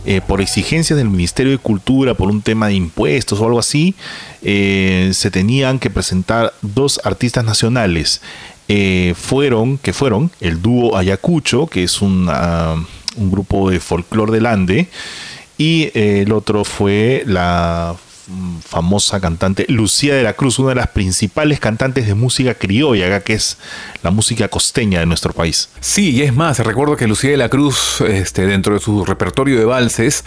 E: eh, por exigencias del Ministerio de Cultura, por un tema de impuestos o algo así, eh, se tenían que presentar dos artistas nacionales. fueron, que fueron el dúo Ayacucho, que es un grupo de folclore del Ande, y el otro fue la famosa cantante Lucía de la Cruz, una de las principales cantantes de música criolla, que es la música costeña de nuestro país.
B: Sí, y es más, recuerdo que Lucía de la Cruz, este, dentro de su repertorio de valses,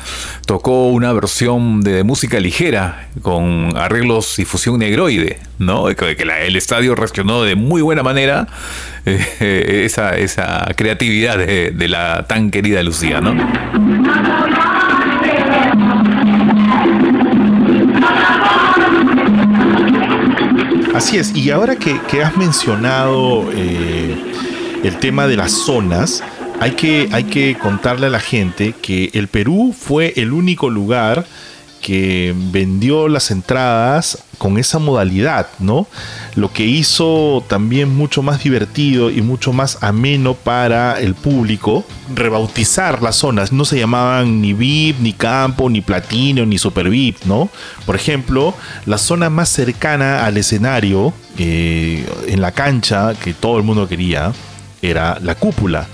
B: tocó una versión de música ligera con arreglos y fusión negroide, ¿no? Que el estadio reaccionó de muy buena manera eh, esa, esa creatividad de, de la tan querida Lucía, ¿no?
E: Así es, y ahora que, has mencionado eh, el tema de las zonas, hay que, hay que contarle a la gente que el Perú fue el único lugar que vendió las entradas con esa modalidad, ¿no? Lo que hizo también mucho más divertido y mucho más ameno para el público rebautizar las zonas. No se llamaban ni VIP, ni campo, ni platino, ni super VIP, ¿no? Por ejemplo, la zona más cercana al escenario, eh, en la cancha, que todo el mundo quería, era la cúpula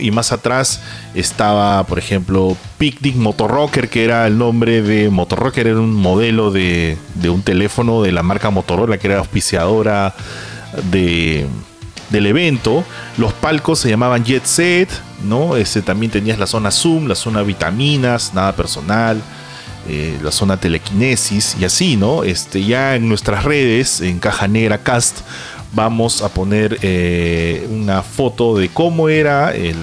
E: y más atrás estaba, por ejemplo, Picnic Motorrocker, que era el nombre de Motorrocker, era un modelo de, un teléfono de la marca Motorola, que era auspiciadora de, del evento. Los palcos se llamaban Jet Set, ¿no? Ese, también tenías la zona Zoom, la zona Vitaminas, nada personal. Eh, la zona telequinesis y así, ¿no? Este, ya en nuestras redes, en Caja Negra Cast, vamos a poner eh, una foto de cómo era el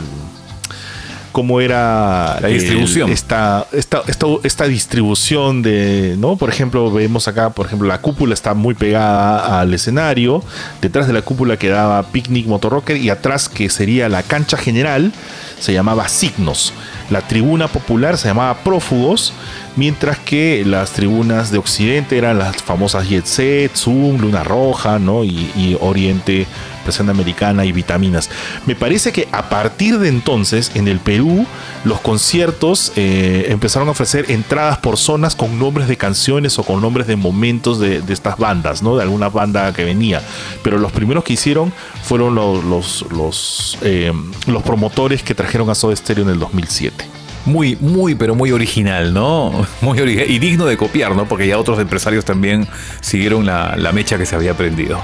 E: cómo era
B: la distribución.
E: esta, esta, esta, distribución de, ¿no? Por ejemplo, vemos acá, por ejemplo, la cúpula está muy pegada al escenario. Detrás de la cúpula quedaba Picnic Motorrocker y atrás, que sería la cancha general, se llamaba Signos. La tribuna popular se llamaba Prófugos mientras que las tribunas de Occidente eran las famosas Jet Set, Zoom, Luna Roja, ¿no? y, Oriente, Presión Americana y Vitaminas. Me parece que a partir de entonces, en el Perú, los conciertos eh, empezaron a ofrecer entradas por zonas con nombres de canciones o con nombres de momentos de, estas bandas, ¿no? De alguna banda que venía. Pero los primeros que hicieron fueron los, los, los, eh, los promotores que trajeron a Soda Stereo en el 2007
B: muy, muy, pero muy original, ¿no? *laughs* Muy original y digno de copiar, ¿no? Porque ya otros empresarios también siguieron la, mecha que se había aprendido.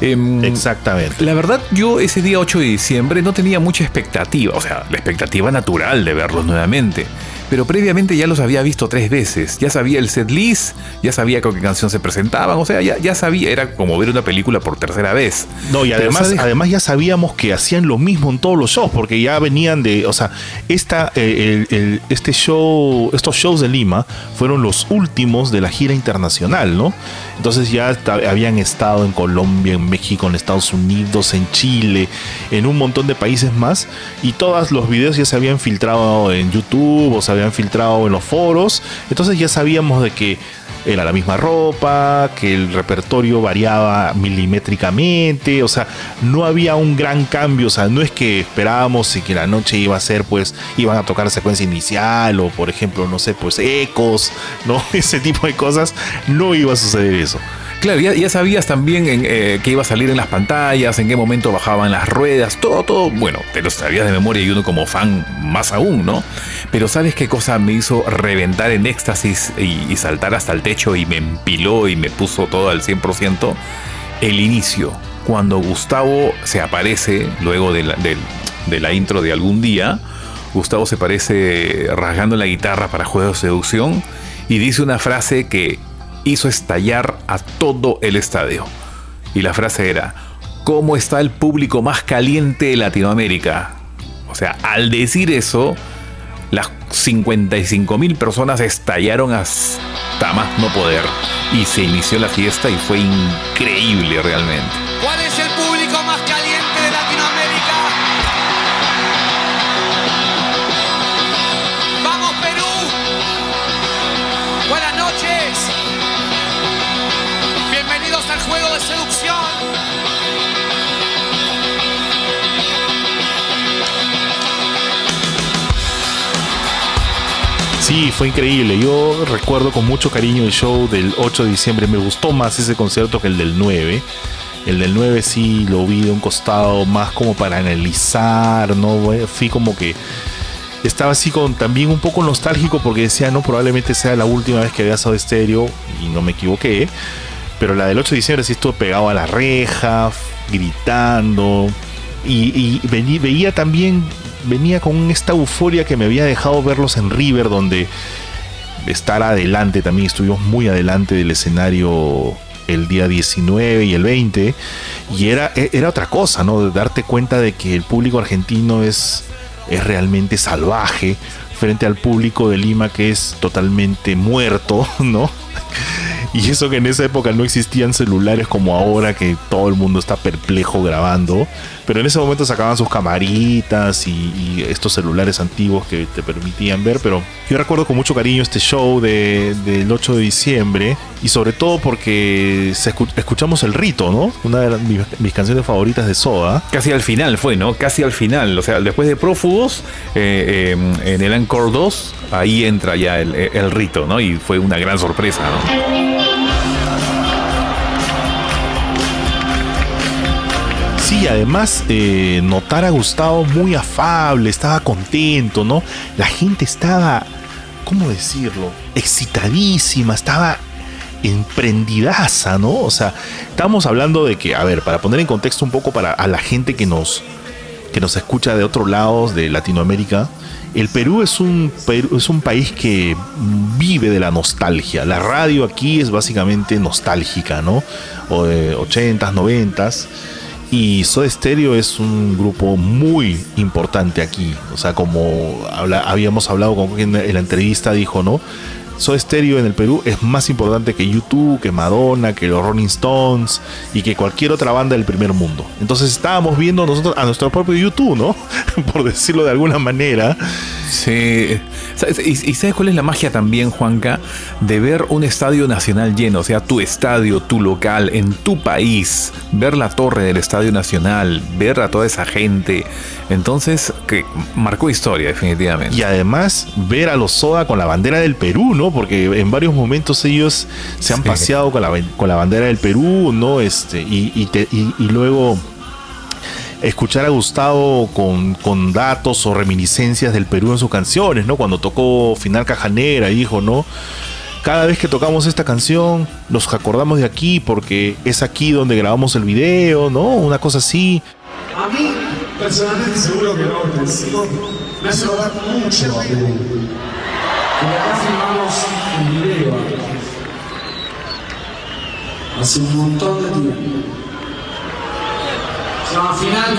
E: Em, Exactamente.
B: La verdad, yo ese día 8 de diciembre no tenía mucha expectativa, o sea, la expectativa natural de verlos nuevamente pero previamente ya los había visto tres veces. Ya sabía el set list, ya sabía con qué canción se presentaban, o sea, ya, ya sabía, era como ver una película por tercera vez.
E: No, y además, además ya sabíamos que hacían lo mismo en todos los shows, porque ya venían de, o sea, esta, eh, este show, estos shows de Lima fueron los últimos de la gira internacional, ¿no? Entonces ya habían estado en Colombia, en México, en Estados Unidos, en Chile, en un montón de países más, y todos los videos ya se habían filtrado en YouTube, o sea, habían filtrado en los foros. Entonces ya sabíamos de que era la misma ropa, que el repertorio variaba milimétricamente, o sea, no había un gran cambio, o sea, no es que esperábamos y que la noche iba a ser, pues, iban a tocar secuencia inicial o, por ejemplo, no sé, pues, ecos, ¿no? *laughs* Ese tipo de cosas, no iba a suceder eso.
B: Claro, ya, sabías también eh, que iba a salir en las pantallas, en qué momento bajaban las ruedas, todo, todo, bueno, te lo sabías de memoria y uno como fan más aún, ¿no? Pero ¿sabes qué cosa me hizo reventar en éxtasis y, saltar hasta el techo y me empiló y me puso todo al 100%? El inicio, cuando Gustavo se aparece luego de la, de la intro de algún día, Gustavo se parece rasgando la guitarra para juegos de seducción y dice una frase que hizo estallar a todo el estadio. Y la frase era, ¿cómo está el público más caliente de Latinoamérica? O sea, al decir eso, las 55 mil personas estallaron hasta más no poder. Y se inició la fiesta y fue increíble realmente.
E: Sí, fue increíble. Yo recuerdo con mucho cariño el show del 8 de diciembre. Me gustó más ese concierto que el del 9. El del 9 sí lo vi de un costado más como para analizar, ¿no? Fui como que estaba así con también un poco nostálgico porque decía, no, probablemente sea la última vez que vea Soda Stereo y no me equivoqué. Pero la del 8 de diciembre sí estuvo pegado a la reja, gritando. Y, veía también, venía con esta euforia que me había dejado verlos en River, donde estar adelante también, estuvimos muy adelante del escenario el día 19 y el 20. Y era, e, era otra cosa, ¿no? Darte cuenta de que el público argentino es, es realmente salvaje frente al público de Lima que es totalmente muerto, *laughs* ¿no? Y eso que en esa época no existían celulares como ahora, que todo el mundo está perplejo grabando. Pero en ese momento sacaban sus camaritas y, estos celulares antiguos que te permitían ver. Pero yo recuerdo con mucho cariño este show del 8 de diciembre. Y sobre todo porque escuchamos el rito, ¿no? Una de mis, canciones favoritas de Soda.
B: Casi al final fue, ¿no? Casi al final. O sea, después de Prófugos, eh, eh, en el Encore 2, ahí entra ya el, el rito, ¿no? Y fue una gran sorpresa, ¿no?
E: Sí, además eh, notar a Gustavo muy afable, estaba contento, ¿no? La gente estaba, ¿cómo decirlo? Excitadísima, estaba emprendidaza, ¿no? O sea, estamos hablando de que, a ver, para poner en contexto un poco para a la gente que nos, que nos escucha de otros lados de Latinoamérica, el Perú es un, es un país que vive de la nostalgia. La radio aquí es básicamente nostálgica, ¿no? O de 80s, 90s. Y Soda Stereo es un grupo muy importante aquí. O sea, como habíamos hablado con en la entrevista dijo, ¿no? Soda Stereo en el Perú es más importante que YouTube, que Madonna, que los Rolling Stones y que cualquier otra banda del primer mundo. Entonces estábamos viendo nosotros a nuestro propio YouTube, ¿no? *laughs* Por decirlo de alguna manera.
B: Sí. ¿Y, sabes cuál es la magia también, Juanca? De ver un estadio nacional lleno, o sea, tu estadio, tu local, en tu país, ver la torre del estadio nacional, ver a toda esa gente. Entonces, que marcó historia, definitivamente.
E: Y además, ver a los Soda con la bandera del Perú, ¿no? Porque en varios momentos ellos se han paseado con la, con la bandera del Perú, ¿no? Este, y, y luego escuchar a Gustavo con, datos o reminiscencias del Perú en sus canciones, ¿no? Cuando tocó Final Cajanera, dijo, ¿no? Cada vez que tocamos esta canción, nos acordamos de aquí porque es aquí donde grabamos el video, ¿no? Una cosa así.
J: A mí, personalmente, seguro que no, me hace mucho a Perú. Porque acá filmamos un video hace un montón de tiempo. Final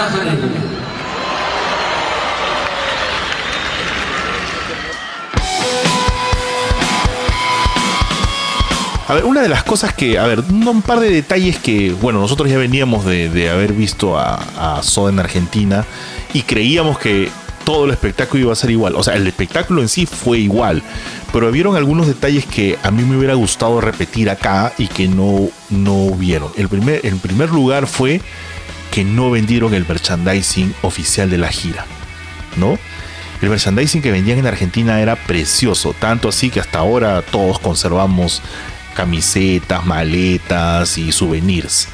E: A ver, una de las cosas que, a ver, un par de detalles que, bueno, nosotros ya veníamos de, haber visto a, a Soda en Argentina y creíamos que todo el espectáculo iba a ser igual. O sea, el espectáculo en sí fue igual, pero vieron algunos detalles que a mí me hubiera gustado repetir acá y que no, no hubieron. El primer, primer lugar fue que no vendieron el merchandising oficial de la gira, ¿no? El merchandising que vendían en Argentina era precioso, tanto así que hasta ahora todos conservamos camisetas, maletas y souvenirs.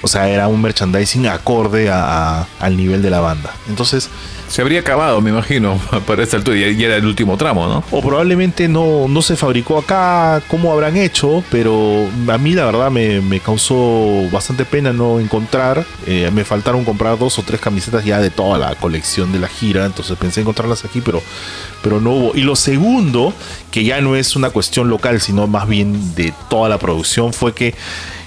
E: O sea, era un merchandising acorde a- al nivel de la banda. Entonces,
B: Se habría acabado, me imagino, *laughs* para esta altura. Ya era el último tramo, ¿no?
E: o probablemente no, no se fabricó acá, cómo habrán hecho, pero a mí la verdad me, me causó bastante pena no encontrar. Eh, me faltaron comprar dos o tres camisetas ya de toda la colección de la gira, entonces pensé encontrarlas aquí, pero, pero no hubo. Y lo segundo, que ya no es una cuestión local, sino más bien de toda la producción, fue que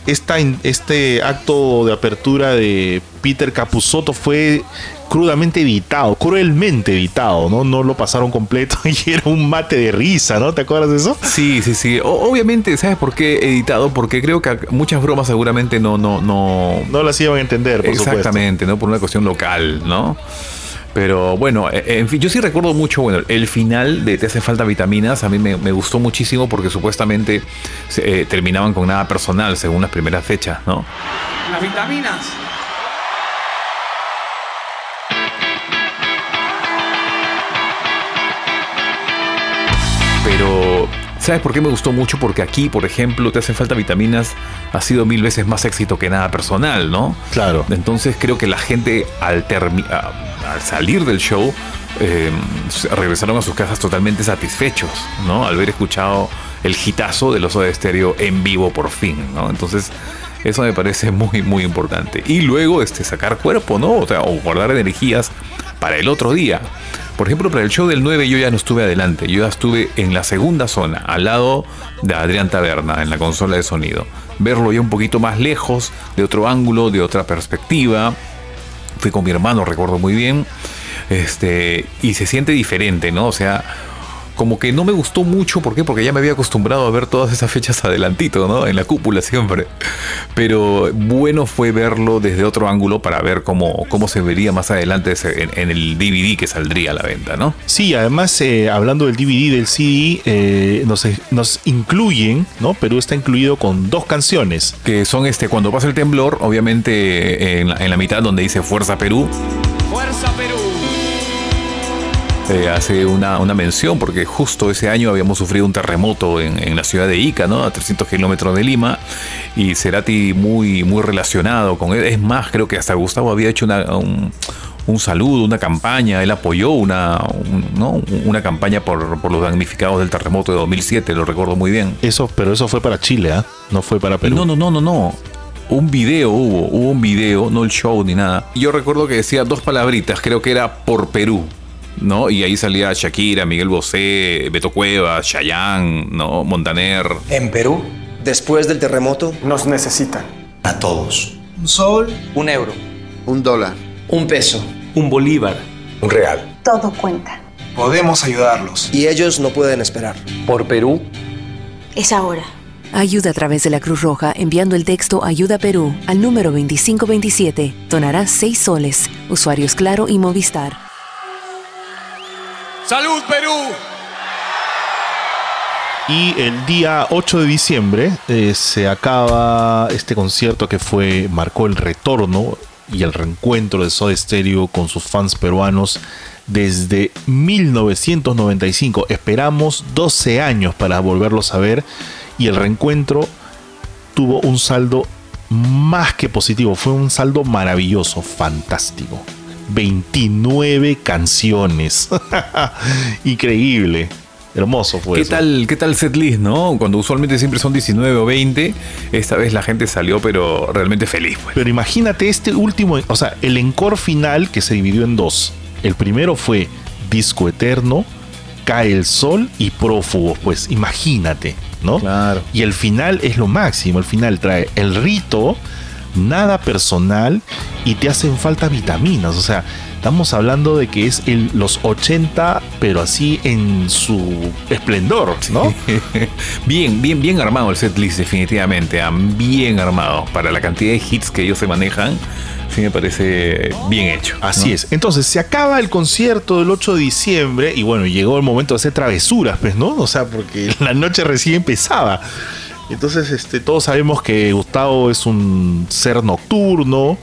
E: esta, este acto de apertura de Peter Capusotto fue crudamente editado, cruelmente editado, ¿no? No lo pasaron completo *laughs* y era un mate de risa, ¿no? ¿Te acuerdas de eso?
B: Sí, sí, sí. O- obviamente, ¿sabes por qué editado? Porque creo que muchas bromas seguramente no, no, no.
E: No las iban a entender, por supuesto.
B: Exactamente, ¿no? Por una cuestión local, ¿no? Pero bueno, eh, en fin, yo sí recuerdo mucho, bueno, el final de Te hace falta vitaminas, a mí me, gustó muchísimo porque supuestamente eh, terminaban con nada personal según las primeras fechas, ¿no?
K: Las vitaminas.
B: ¿Sabes por qué me gustó mucho? Porque aquí, por ejemplo, te hacen falta vitaminas, ha sido mil veces más éxito que nada personal, ¿no?
E: Claro.
B: Entonces creo que la gente al, al salir del show eh, regresaron a sus casas totalmente satisfechos, ¿no? Al haber escuchado el hitazo de los de Stereo en vivo por fin, ¿no? Entonces eso me parece muy, muy importante. Y luego este, sacar cuerpo, ¿no? O sea, o guardar energías para el otro día. Por ejemplo, para el show del 9 yo ya no estuve adelante, yo ya estuve en la segunda zona, al lado de Adrián Taberna, en la consola de sonido. Verlo ya un poquito más lejos, de otro ángulo, de otra perspectiva. Fui con mi hermano, recuerdo muy bien. Este, y se siente diferente, ¿no? O sea, como que no me gustó mucho, ¿por qué? Porque ya me había acostumbrado a ver todas esas fechas adelantito, ¿no? En la cúpula siempre. Pero bueno fue verlo desde otro ángulo para ver cómo, cómo se vería más adelante ese- en, en el DVD que saldría a la venta, ¿no?
E: Sí, además, eh, hablando del DVD, del CD, eh, nos, nos incluyen, ¿no? Perú está incluido con dos canciones.
B: Que son este, cuando pasa el temblor, obviamente en la, en la mitad donde dice Fuerza Perú,
K: Fuerza Perú.
B: Eh, hace una, una mención, porque justo ese año habíamos sufrido un terremoto en, en la ciudad de Ica, ¿no? A 300 kilómetros de Lima, y Cerati muy, muy relacionado con él. Es más, creo que hasta Gustavo había hecho una- un, un saludo, una campaña, él apoyó una, un- ¿no? una campaña por, por los damnificados del terremoto de 2007, lo recuerdo muy bien.
E: Eso, pero eso fue para Chile, ¿ah? No fue para Perú.
B: No, no, no, no, no. Un video hubo, hubo un video, no el show ni nada. Yo recuerdo que decía dos palabritas, creo que era por Perú, ¿no? Y ahí salía Shakira, Miguel Bosé, Beto Cuevas, Chayanne, ¿no? Montaner.
L: En Perú, después del terremoto,
M: Nos necesitan.
L: a todos.
K: Un sol.
L: Un euro.
I: Un dólar.
L: Un peso.
M: Un bolívar.
L: Un real.
N: Todo cuenta.
M: Podemos ayudarlos.
L: Y ellos no pueden esperar.
F: Por Perú,
N: Es ahora.
O: Ayuda a través de la Cruz Roja enviando el texto Ayuda Perú al número 2527. Donará 6 soles. Usuarios Claro y Movistar.
K: ¡Salud, Perú!
E: Y el día 8 de diciembre eh, se acaba este concierto que fue marcó el retorno y el reencuentro de Soda Stereo con sus fans peruanos desde 1995. Esperamos 12 años para volverlos a ver y el reencuentro tuvo un saldo más que positivo, fue un saldo maravilloso, fantástico. 29 canciones. *laughs* Increíble. Hermoso fue
B: ¿Qué
E: eso.
B: tal, ¿Qué tal setlist, no? Cuando usualmente siempre son 19 o 20, esta vez la gente salió pero realmente feliz. Pues.
E: Pero imagínate este último, o sea, el encore final que se dividió en dos. El primero fue Disco Eterno, Cae el Sol y Prófugos, pues imagínate, ¿no?
B: Claro.
E: Y el final es lo máximo, el final trae el rito, nada personal y te hacen falta vitaminas, o sea, estamos hablando de que es el, los 80, pero así en su esplendor, ¿no? *laughs*
B: bien, bien, bien armado el setlist definitivamente, ah, bien armado. Para la cantidad de hits que ellos se manejan, sí me parece bien hecho.
E: Así
B: ¿no?
E: es. Entonces se acaba el concierto del 8 de diciembre y bueno, llegó el momento de hacer travesuras, pues, ¿no? O sea, porque *laughs* la noche recién empezaba. Entonces, este, todos sabemos que Gustavo es un ser nocturno,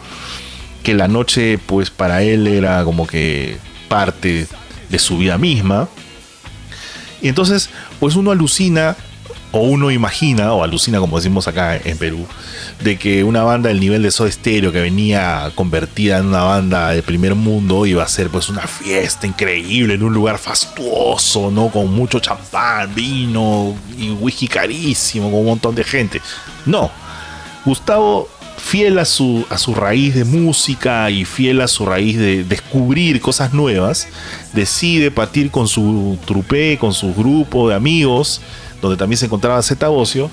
E: que la noche, pues, para él era como que parte de su vida misma. Y entonces, pues uno alucina, o uno imagina, o alucina como decimos acá en Perú, de que una banda del nivel de Soda Stereo que venía convertida en una banda de primer mundo iba a ser pues una fiesta increíble en un lugar fastuoso, ¿no? Con mucho champán, vino y whisky carísimo, con un montón de gente. No, Gustavo fiel a su, a su raíz de música y fiel a su raíz de descubrir cosas nuevas, decide partir con su trupe, con su grupo de amigos, donde también se encontraba Zeta Bocio,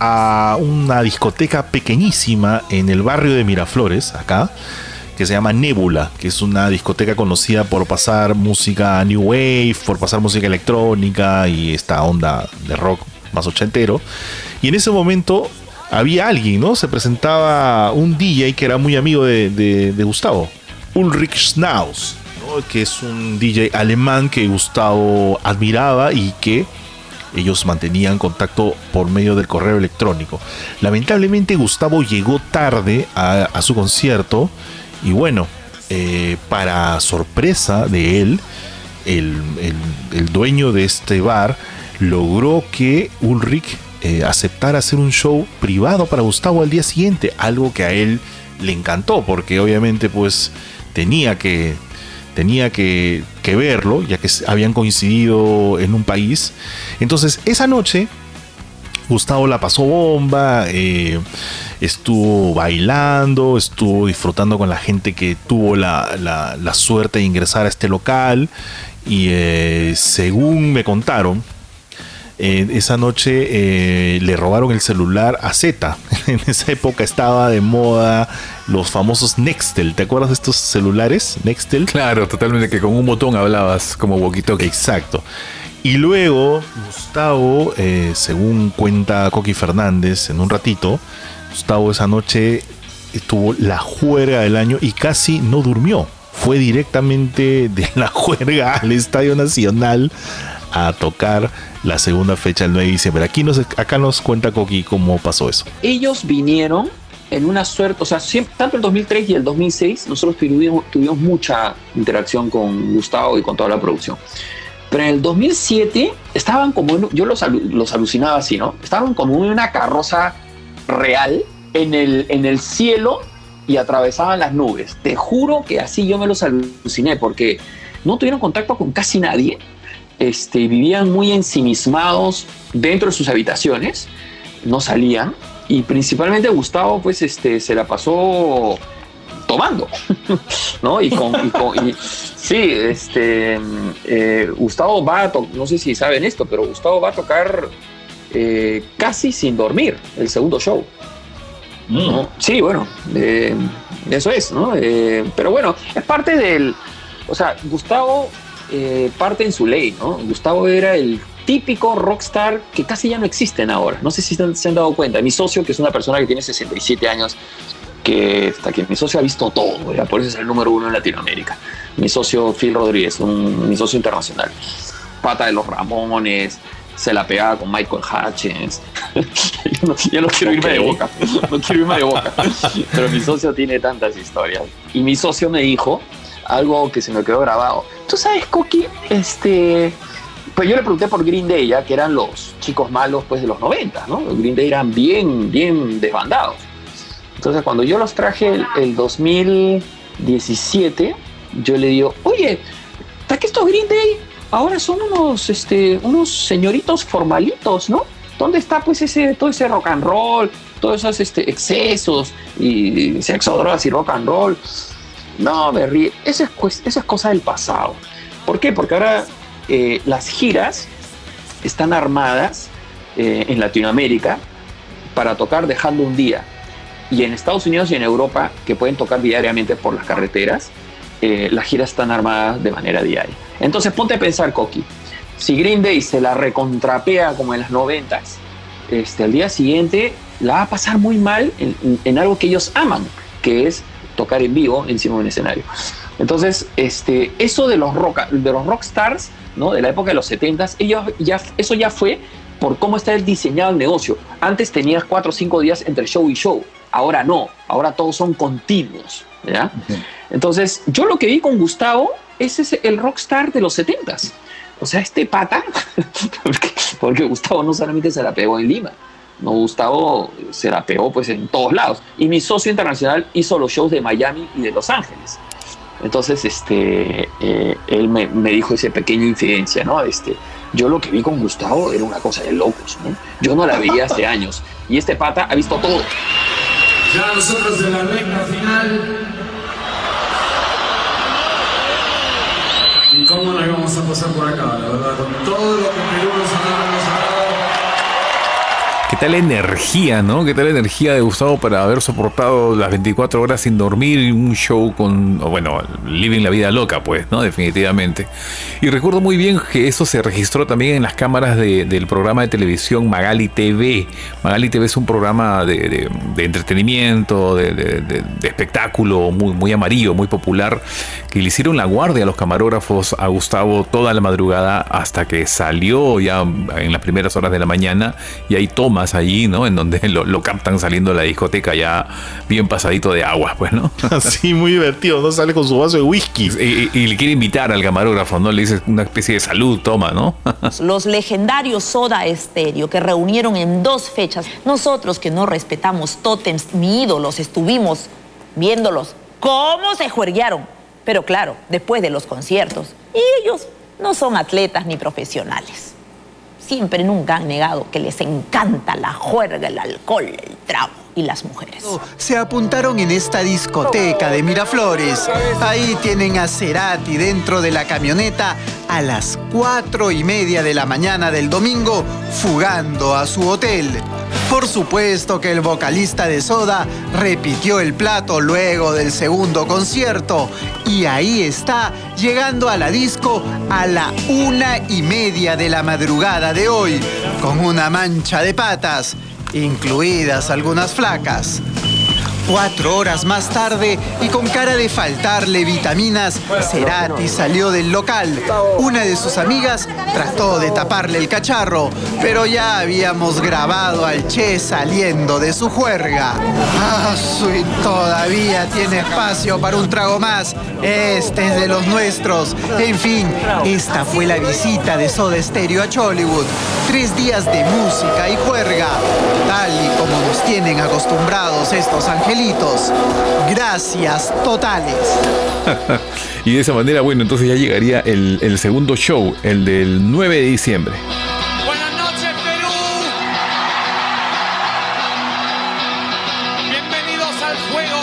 E: a una discoteca pequeñísima en el barrio de Miraflores, acá, que se llama Nebula, que es una discoteca conocida por pasar música New Wave, por pasar música electrónica y esta onda de rock más ochentero. Y en ese momento había alguien, ¿no? Se presentaba un DJ que era muy amigo de, Gustavo, Ulrich Schnauz, ¿no? que es un DJ alemán que Gustavo admiraba y que ellos mantenían contacto por medio del correo electrónico. Lamentablemente Gustavo llegó tarde a, su concierto y bueno, eh, para sorpresa de él, el dueño de este bar logró que Ulrich eh, aceptara hacer un show privado para Gustavo al día siguiente, algo que a él le encantó porque obviamente pues tenía que tenía que, verlo, ya que habían coincidido en un país. Entonces, esa noche, Gustavo la pasó bomba, eh, estuvo bailando, estuvo disfrutando con la gente que tuvo la suerte de ingresar a este local. Y eh, según me contaron, eh, esa noche eh, le robaron el celular a Z. *laughs* En esa época estaba de moda los famosos Nextel. ¿Te acuerdas de estos celulares? Nextel.
B: Claro, totalmente, que con un botón hablabas como walkie-talkie.
E: Exacto. Y luego, Gustavo, eh, según cuenta Coqui Fernández en un ratito, Gustavo esa noche tuvo la juerga del año y casi no durmió. Fue directamente de la *laughs* juerga al Estadio Nacional a tocar la segunda fecha el 9 de diciembre. Aquí nos, acá nos cuenta Coqui cómo pasó eso.
F: ellos vinieron en una suerte, o sea, siempre, tanto el 2003 y el 2006, nosotros tuvimos, tuvimos mucha interacción con Gustavo y con toda la producción. Pero en el 2007 estaban como, en- yo los, los alucinaba así, ¿no? Estaban como en una carroza real en el, en el cielo y atravesaban las nubes. Te juro que así yo me los aluciné porque no tuvieron contacto con casi nadie. Este, vivían muy ensimismados dentro de sus habitaciones, no salían y principalmente Gustavo pues este, se la pasó tomando, *laughs* ¿no? Y con, y con- y- sí, este, eh, Gustavo va a tocar, no sé si saben esto, pero Gustavo va a tocar eh, casi sin dormir el segundo show. ¿no? Sí, bueno, eh, eso es, ¿no? Eh, pero bueno, es parte del, o sea, Gustavo eh, parte en su ley, ¿no? Gustavo era el típico rockstar que casi ya no existen ahora. No sé si se han, dado cuenta. Mi socio, que es una persona que tiene 67 años, que hasta que mi socio ha visto todo, ya por eso es el número uno en Latinoamérica. Mi socio Phil Rodríguez, un, mi socio internacional. Pata de los Ramones, se la pegaba con Michael Hutchins. *laughs* yo, no, yo no quiero irme de boca, no quiero irme de boca. *laughs* Pero mi socio tiene tantas historias. Y mi socio me dijo algo que se me quedó grabado. Tú sabes, Coqui, este. Pues yo le pregunté por Green Day, ya que eran los chicos malos pues, de los 90, ¿no? Los Green Day eran bien, bien desbandados. Entonces, cuando yo los traje el, el 2017, yo le digo, oye, ¿está que estos Green Day ahora son unos, este, unos señoritos formalitos, ¿no? ¿Dónde está pues ese, todo ese rock and roll, todos esos este, excesos y sexo, drogas y rock and roll? No, me ríe. Eso es, cosa del pasado. ¿Por qué? Porque ahora eh, las giras están armadas eh, en Latinoamérica para tocar dejando un día. Y en Estados Unidos y en Europa, que pueden tocar diariamente por las carreteras, eh, las giras están armadas de manera diaria. Entonces ponte a pensar, Coqui, si Green Day se la recontrapea como en las noventas, este, al día siguiente la va a pasar muy mal en algo que ellos aman, que es tocar en vivo encima de un escenario. Entonces, este, eso de los, rock, de los rockstars, ¿no? de la época de los 70s, ellos ya, eso ya fue por cómo está el diseñado el negocio. Antes tenías cuatro o cinco días entre show y show, ahora no, ahora todos son continuos. ¿ya? Entonces, yo lo que vi con Gustavo es ese, el rockstar de los 70s. O sea, este pata, *laughs* porque, porque Gustavo no solamente se la pegó en Lima, no, Gustavo se la pegó pues en todos lados. Y mi socio internacional hizo los shows de Miami y de Los Ángeles. Entonces, este, eh, él me, me, dijo esa pequeña infidencia, ¿no? Este, yo lo que vi con Gustavo era una cosa de locos, ¿no? Yo no la veía hace *laughs* años. Y este pata ha visto todo.
J: Ya nosotros de la recta final. ¿Y cómo nos vamos a pasar por acá? La verdad, con todo lo que
B: tal energía, no? ¿Qué tal energía de Gustavo para haber soportado las 24 horas sin dormir un show con, bueno, living la vida loca, pues, ¿no? Definitivamente. Y recuerdo muy bien que eso se registró también en las cámaras de, del programa de televisión Magali TV. Magali TV es un programa de, entretenimiento, de, espectáculo muy, amarillo, muy popular, que le hicieron la guardia a los camarógrafos a Gustavo toda la madrugada hasta que salió ya en las primeras horas de la mañana y ahí allí, ¿no? En donde lo, lo, captan saliendo de la discoteca ya bien pasadito de agua, pues, ¿no? *laughs*
E: Así, muy divertido, ¿no? Sale con su vaso de whisky.
B: Y, y, le quiere invitar al camarógrafo, ¿no? Le dice una especie de salud, toma, ¿no? *laughs*
P: Los legendarios Soda Estéreo que reunieron en dos fechas. Nosotros que no respetamos tótems ni ídolos, estuvimos viéndolos cómo se juerguearon. Pero claro, después de los conciertos. Y ellos no son atletas ni profesionales siempre nunca han negado que les encanta la juerga, el alcohol, el trago y las mujeres.
Q: Se apuntaron en esta discoteca de Miraflores. Ahí tienen a Cerati dentro de la camioneta a las cuatro y media de la mañana del domingo, fugando a su hotel. Por supuesto que el vocalista de Soda repitió el plato luego del segundo concierto y ahí está, llegando a la disco a la una y media de la madrugada de hoy, con una mancha de patas, incluidas algunas flacas. Cuatro horas más tarde y con cara de faltarle vitaminas, Cerati salió del local. Una de sus amigas trató de taparle el cacharro, pero ya habíamos grabado al Che saliendo de su juerga. Ah, y todavía tiene espacio para un trago más. Este es de los nuestros. En fin, esta fue la visita de Soda Stereo a Chollywood. Tres días de música y juerga, tal y como nos tienen acostumbrados estos Gracias totales. *laughs*
B: y de esa manera, bueno, entonces ya llegaría el, el, segundo show, el del 9 de diciembre.
K: Buenas noches, Perú. Bienvenidos al juego.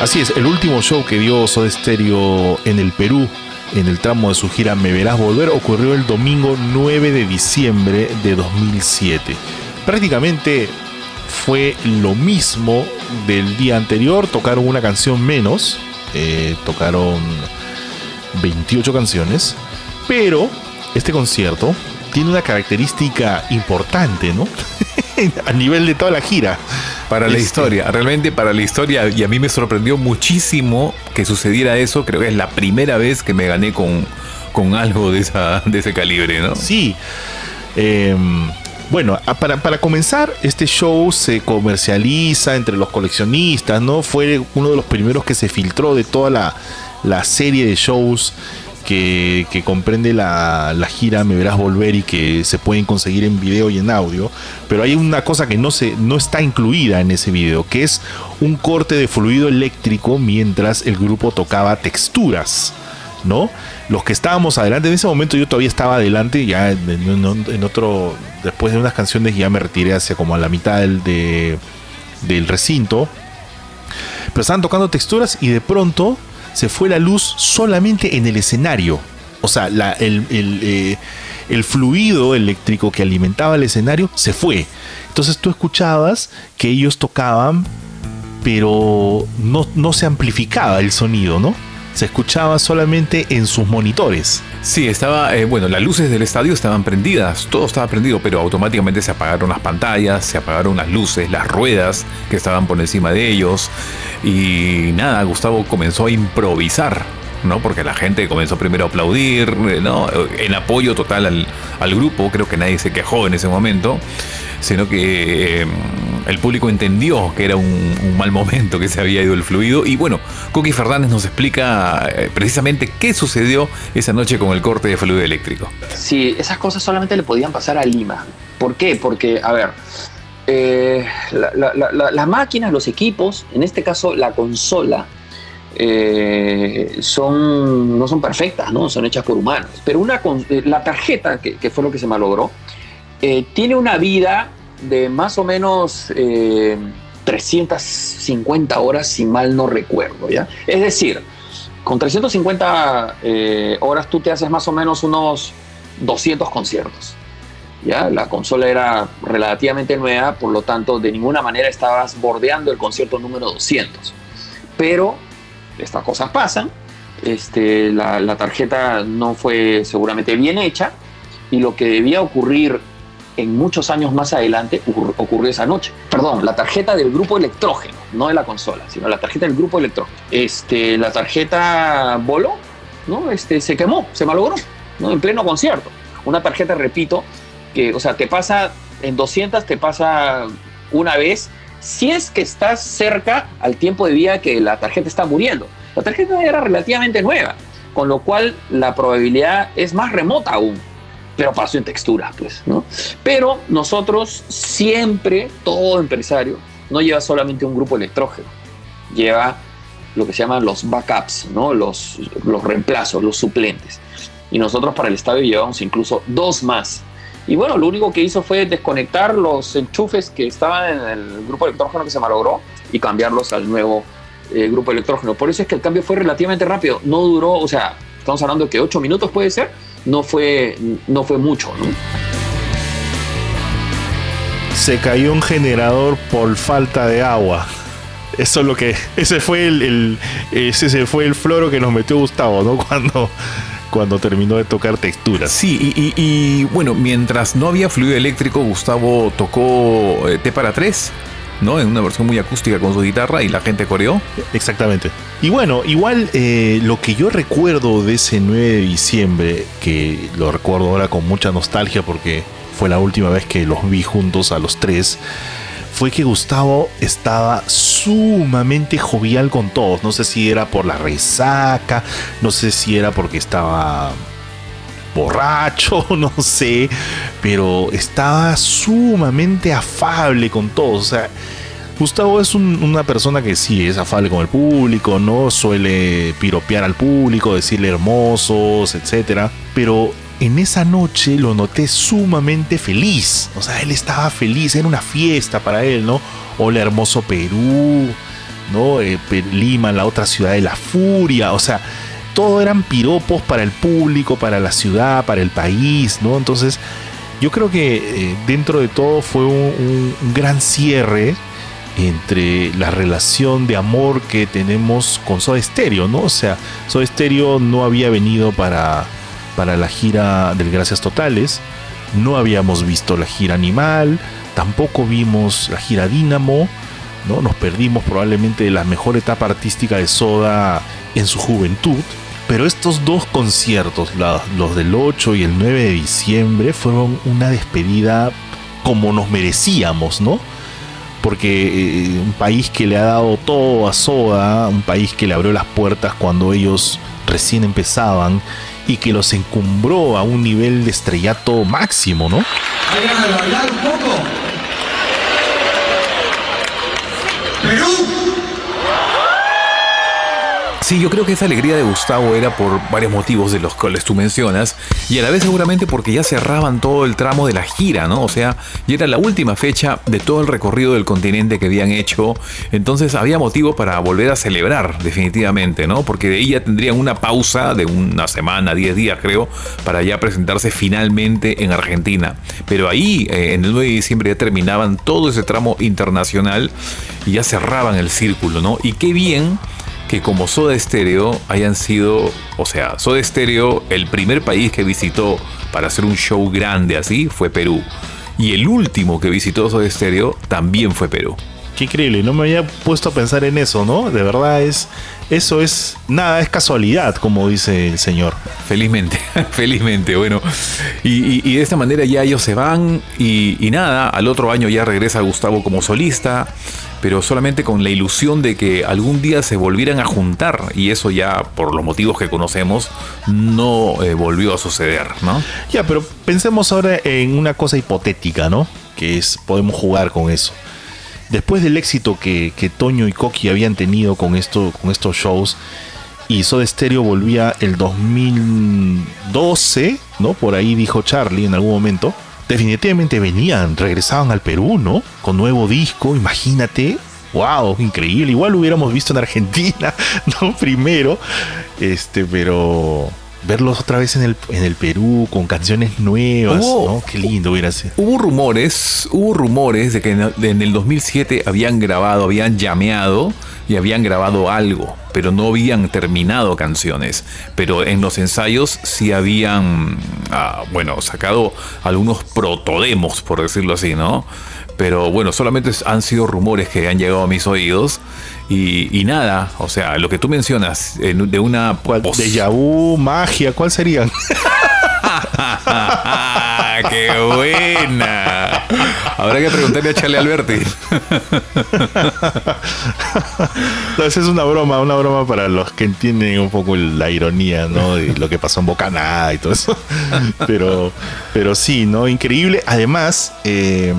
E: Así es, el último show que dio Soda Stereo en el Perú en el tramo de su gira Me Verás Volver ocurrió el domingo 9 de diciembre de 2007. Prácticamente fue lo mismo del día anterior, tocaron una canción menos, eh, tocaron 28 canciones, pero este concierto tiene una característica importante, ¿no? *laughs* a nivel de toda la gira.
B: Para la este... historia, realmente para la historia, y a mí me sorprendió muchísimo que sucediera eso, creo que es la primera vez que me gané con, con algo de, esa, de ese calibre, ¿no?
E: Sí. Eh, bueno, para, para, comenzar, este show se comercializa entre los coleccionistas, ¿no? Fue uno de los primeros que se filtró de toda la, la serie de shows que, que comprende la, la, gira Me Verás Volver y que se pueden conseguir en video y en audio. Pero hay una cosa que no, se, no está incluida en ese video, que es un corte de fluido eléctrico mientras el grupo tocaba texturas. ¿No? Los que estábamos adelante, en ese momento yo todavía estaba adelante, ya en, otro, después de unas canciones ya me retiré hacia como a la mitad del, de, del recinto, pero estaban tocando texturas y de pronto se fue la luz solamente en el escenario, o sea, el, el, eh, el fluido eléctrico que alimentaba el escenario se fue, entonces tú escuchabas que ellos tocaban, pero no, no se amplificaba el sonido, ¿no? Se escuchaba solamente en sus monitores.
B: Sí, estaba, eh, bueno, las luces del estadio estaban prendidas, todo estaba prendido, pero automáticamente se apagaron las pantallas, se apagaron las luces, las ruedas que estaban por encima de ellos. Y nada, Gustavo comenzó a improvisar, ¿no? Porque la gente comenzó primero a aplaudir, eh, ¿no? En apoyo total al, al grupo, creo que nadie se quejó en ese momento, sino que eh, el público entendió que era un, mal momento, que se había ido el fluido. Y bueno, Coqui Fernández nos explica eh, precisamente qué sucedió esa noche con el corte de fluido eléctrico.
F: Sí, esas cosas solamente le podían pasar a Lima. ¿Por qué? Porque, a ver, eh, la, la, la, las máquinas, los equipos, en este caso la consola, eh, son, no son perfectas, ¿no? son hechas por humanos. Pero una, la tarjeta, que, fue lo que se malogró, tiene una vida de más o menos eh, 350 horas, si mal no recuerdo. ¿ya? Es decir, con 350 eh, horas tú te haces más o menos unos 200 conciertos. ¿ya? La consola era relativamente nueva, por lo tanto, de ninguna manera estabas bordeando el concierto número 200. Pero estas cosas pasan. Este, la, la tarjeta no fue seguramente bien hecha y lo que debía ocurrir en muchos años más adelante ocurrió esa noche. Perdón, la tarjeta del grupo electrógeno, no de la consola, sino la tarjeta del grupo electrógeno. Este, la tarjeta voló, ¿no? Este, se quemó, se malogró, ¿no? En pleno concierto. Una tarjeta, repito, que, o sea, te pasa en 200, te pasa una vez, si es que estás cerca al tiempo de vida que la tarjeta está muriendo. La tarjeta era relativamente nueva, con lo cual la probabilidad es más remota aún pero pasó en textura, pues, ¿no? Pero nosotros siempre, todo empresario, no lleva solamente un grupo electrógeno, lleva lo que se llaman los backups, ¿no? Los, los reemplazos, los suplentes. Y nosotros para el estadio llevamos incluso dos más. Y bueno, lo único que hizo fue desconectar los enchufes que estaban en el grupo electrógeno que se malogró y cambiarlos al nuevo eh, grupo electrógeno. Por eso es que el cambio fue relativamente rápido. No duró, o sea, estamos hablando de que ocho minutos puede ser, no fue, no fue mucho. ¿no?
E: Se cayó un generador por falta de agua. Eso es lo que. Ese fue el, el, ese fue el floro que nos metió Gustavo, ¿no? *laughs* Cuando, cuando terminó de tocar texturas.
B: Sí, y, y, y bueno, mientras no había fluido eléctrico, Gustavo tocó eh, T para 3. ¿No? En una versión muy acústica con su guitarra y la gente coreó.
E: Exactamente. Y bueno, igual eh, lo que yo recuerdo de ese 9 de diciembre, que lo recuerdo ahora con mucha nostalgia porque fue la última vez que los vi juntos a los tres, fue que Gustavo estaba sumamente jovial con todos. No sé si era por la resaca, no sé si era porque estaba borracho, *laughs* no sé, pero estaba sumamente afable con todos. O sea, Gustavo es un, una persona que sí es afable con el público, no suele piropear al público, decirle hermosos, etcétera, pero en esa noche lo noté sumamente feliz. O sea, él estaba feliz, era una fiesta para él, ¿no? Hola, hermoso Perú, ¿no? Eh, Lima, la otra ciudad de la furia, o sea todo eran piropos para el público, para la ciudad, para el país, ¿no? Entonces, yo creo que eh, dentro de todo fue un, gran cierre entre la relación de amor que tenemos con Soda Stereo, ¿no? O sea, Soda Stereo no había venido para, para la gira del Gracias Totales, no habíamos visto la gira Animal, tampoco vimos la gira Dínamo, ¿no? Nos perdimos probablemente de la mejor etapa artística de Soda en su juventud. Pero estos dos conciertos, los del 8 y el 9 de diciembre, fueron una despedida como nos merecíamos, ¿no? Porque eh, un país que le ha dado todo a Soda, un país que le abrió las puertas cuando ellos recién empezaban y que los encumbró a un nivel de estrellato máximo, ¿no?
J: ¿Hay ganas de bailar un poco? Perú.
B: Sí, yo creo que esa alegría de Gustavo era por varios motivos de los cuales tú mencionas, y a la vez seguramente porque ya cerraban todo el tramo de la gira, ¿no? O sea, ya era la última fecha de todo el recorrido del continente que habían hecho, entonces había motivo para volver a celebrar, definitivamente, ¿no? Porque de ahí ya tendrían una pausa de una semana, 10 días creo, para ya presentarse finalmente en Argentina. Pero ahí, eh, en el 9 de diciembre, ya terminaban todo ese tramo internacional y ya cerraban el círculo, ¿no? Y qué bien que como Soda Stereo hayan sido, o sea, Soda Stereo, el primer país que visitó para hacer un show grande así fue Perú. Y el último que visitó Soda Stereo también fue Perú.
E: Qué increíble, no me había puesto a pensar en eso, ¿no? De verdad es, eso es, nada, es casualidad, como dice el señor.
B: Felizmente, *laughs* felizmente, bueno. Y, y- y de esta manera ya ellos se van y, y nada, al otro año ya regresa Gustavo como solista, pero solamente con la ilusión de que algún día se volvieran a juntar y eso ya, por los motivos que conocemos, no eh, volvió a suceder, ¿no?
E: Ya, pero pensemos ahora en una cosa hipotética, ¿no? Que es, podemos jugar con eso. Después del éxito que, que Toño y Coqui habían tenido con, esto, con estos shows, y Soda Stereo volvía el 2012, ¿no? Por ahí dijo Charlie en algún momento. Definitivamente venían, regresaban al Perú, ¿no? Con nuevo disco, imagínate. ¡Wow! Increíble. Igual lo hubiéramos visto en Argentina, *laughs* ¿no? Primero. Este, pero verlos otra vez en el, en el Perú con canciones nuevas,
B: Hubo-
E: ¿no? Qué lindo hubiera sido.
B: Hubo rumores, hubo rumores de que en en el 2007 habían grabado, habían llameado y habían grabado algo, pero no habían terminado canciones. Pero en los ensayos sí habían, ah, bueno, sacado algunos protodemos, por decirlo así, ¿no? Pero bueno, solamente han sido rumores que han llegado a mis oídos. Y, y nada, o sea, lo que tú mencionas eh, de una...
E: Déjà vu, magia, ¿cuál serían? *laughs*
B: ¡Qué buena! Habrá que preguntarle a Charlie Alberti. *laughs*
E: No, esa es una broma, una broma para los que entienden un poco la ironía, ¿no? De lo que pasó en Bocanada y todo eso. *laughs* Pero, pero sí, ¿no? Increíble. Además, eh,